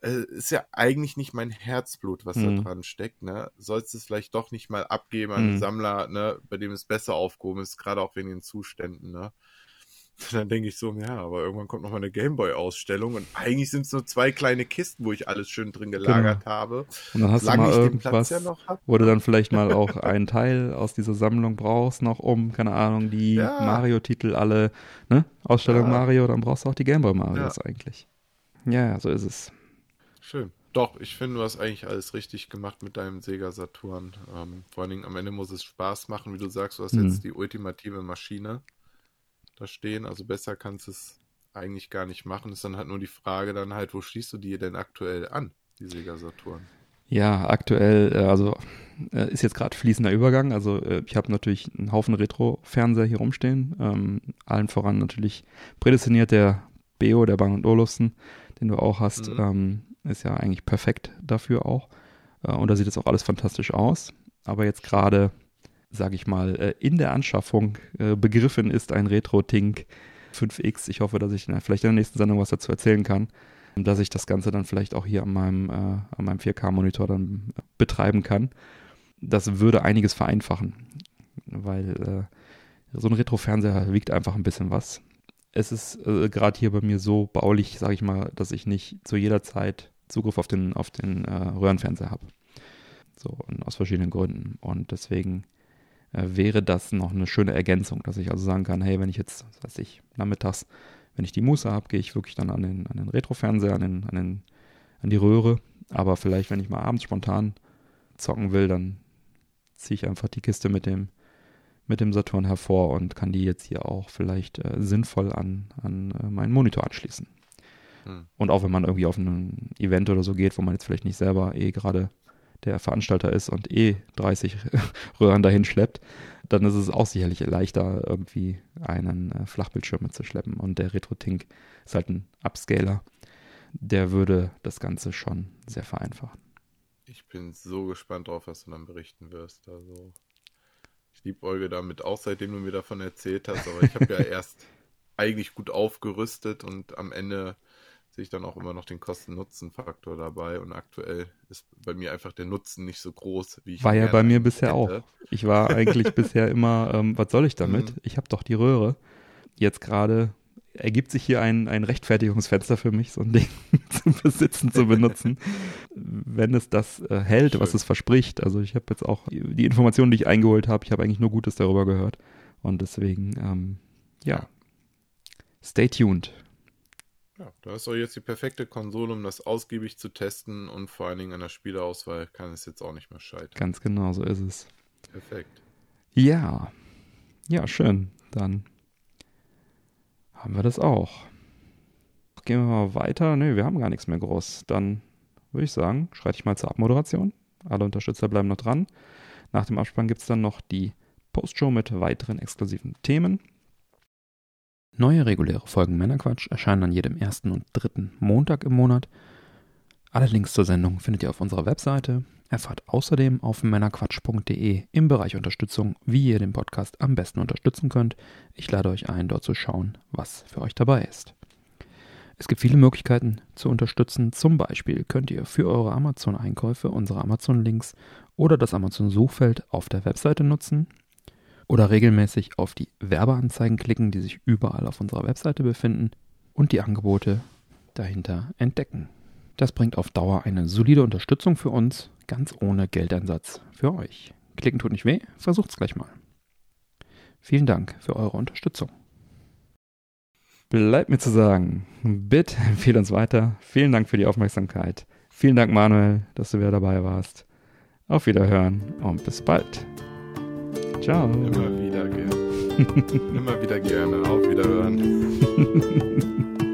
äh, ist ja eigentlich nicht mein Herzblut, was mhm. da dran steckt, ne? Sollst du es vielleicht doch nicht mal abgeben an einen mhm. Sammler, ne, bei dem es besser aufgehoben ist, gerade auch wegen den Zuständen, ne? dann denke ich so, ja, aber irgendwann kommt noch mal eine Gameboy-Ausstellung und eigentlich sind es nur zwei kleine Kisten, wo ich alles schön drin gelagert genau. habe.
Und dann hast du mal irgendwas, ja wo du dann vielleicht mal auch einen Teil aus dieser Sammlung brauchst, noch um, keine Ahnung, die ja. Mario-Titel alle, ne? Ausstellung ja. Mario, dann brauchst du auch die Gameboy-Marios eigentlich. Ja, so ist es.
Schön. Doch, ich finde, du hast eigentlich alles richtig gemacht mit deinem Sega Saturn. Ähm, vor allen Dingen am Ende muss es Spaß machen, wie du sagst, du hast mhm. jetzt die ultimative Maschine da stehen. Also besser kannst du es eigentlich gar nicht machen. Ist dann halt nur die Frage dann halt, wo schließt du die denn aktuell an, die Sega Saturn?
Ja, aktuell, äh, also äh, ist jetzt gerade fließender Übergang. Also äh, ich habe natürlich einen Haufen Retro-Fernseher hier rumstehen. Ähm, allen voran natürlich prädestiniert der Beo, der Bang Olufsen, den du auch hast, mhm. ähm, ist ja eigentlich perfekt dafür auch. und da sieht es auch alles fantastisch aus. Aber jetzt gerade sage ich mal, äh, in der Anschaffung äh, begriffen ist, ein Retro-Tink 5X. Ich hoffe, dass ich vielleicht in der nächsten Sendung was dazu erzählen kann, dass ich das Ganze dann vielleicht auch hier an meinem, äh, meinem 4K-Monitor dann betreiben kann. Das würde einiges vereinfachen, weil so ein Retro-Fernseher wiegt einfach ein bisschen was. Es ist gerade hier bei mir so baulich, sage ich mal, dass ich nicht zu jeder Zeit Zugriff auf den, auf den Röhrenfernseher habe. So, aus verschiedenen Gründen. Und deswegen wäre das noch eine schöne Ergänzung, dass ich also sagen kann, hey, wenn ich jetzt, was weiß ich, nachmittags, wenn ich die Muße habe, gehe ich wirklich dann an den, an den Retro-Fernseher, an, den, an, den, an die Röhre. Aber vielleicht, wenn ich mal abends spontan zocken will, dann ziehe ich einfach die Kiste mit dem, mit dem Saturn hervor und kann die jetzt hier auch vielleicht äh, sinnvoll an, an äh, meinen Monitor anschließen. Hm. Und auch wenn man irgendwie auf ein Event oder so geht, wo man jetzt vielleicht nicht selber eh gerade der Veranstalter ist und eh 30 Röhren dahin schleppt, dann ist es auch sicherlich leichter, irgendwie einen äh, Flachbildschirm mitzuschleppen. Und der RetroTink ist halt ein Upscaler. Der würde das Ganze schon sehr vereinfachen.
Ich bin so gespannt drauf, was du dann berichten wirst. Also, ich liebe Olge damit auch, seitdem du mir davon erzählt hast. Aber ich habe ja erst eigentlich gut aufgerüstet und am Ende sehe ich dann auch immer noch den Kosten-Nutzen-Faktor dabei und aktuell ist bei mir einfach der Nutzen nicht so groß, wie ich
War ja bei mir bisher hätte. auch. Ich war eigentlich bisher immer, ähm, was soll ich damit? Mhm. Ich habe doch die Röhre. Jetzt gerade ergibt sich hier ein, ein Rechtfertigungsfenster für mich, so ein Ding zu besitzen, zu benutzen, wenn es das äh, hält, Schön. was es verspricht. Also ich habe jetzt auch die Informationen, die ich eingeholt habe, ich habe eigentlich nur Gutes darüber gehört. Und deswegen, ähm, ja, stay tuned.
Ja, da ist doch jetzt die perfekte Konsole, um das ausgiebig zu testen und vor allen Dingen an der Spielerauswahl kann es jetzt auch nicht mehr scheitern.
Ganz genau, so ist es.
Perfekt.
Ja. Ja, schön. Dann haben wir das auch. Gehen wir mal weiter. Ne, wir haben gar nichts mehr groß. Dann würde ich sagen, schreite ich mal zur Abmoderation. Alle Unterstützer bleiben noch dran. Nach dem Abspann gibt es dann noch die Postshow mit weiteren exklusiven Themen. Neue reguläre Folgen Männerquatsch erscheinen an jedem ersten und dritten Montag im Monat. Alle Links zur Sendung findet ihr auf unserer Webseite. Erfahrt außerdem auf männerquatsch.de im Bereich Unterstützung, wie ihr den Podcast am besten unterstützen könnt. Ich lade euch ein, dort zu schauen, was für euch dabei ist. Es gibt viele Möglichkeiten zu unterstützen. Zum Beispiel könnt ihr für eure Amazon-Einkäufe unsere Amazon-Links oder das Amazon-Suchfeld auf der Webseite nutzen oder regelmäßig auf die Werbeanzeigen klicken, die sich überall auf unserer Webseite befinden und die Angebote dahinter entdecken. Das bringt auf Dauer eine solide Unterstützung für uns, ganz ohne Geldeinsatz für euch. Klicken tut nicht weh, versucht's gleich mal. Vielen Dank für eure Unterstützung. Bleibt mir zu sagen, bitte empfehle uns weiter. Vielen Dank für die Aufmerksamkeit. Vielen Dank, Manuel, dass du wieder dabei warst. Auf Wiederhören und bis bald. Ciao.
Immer wieder gerne. Immer wieder gerne. Auf Wiederhören.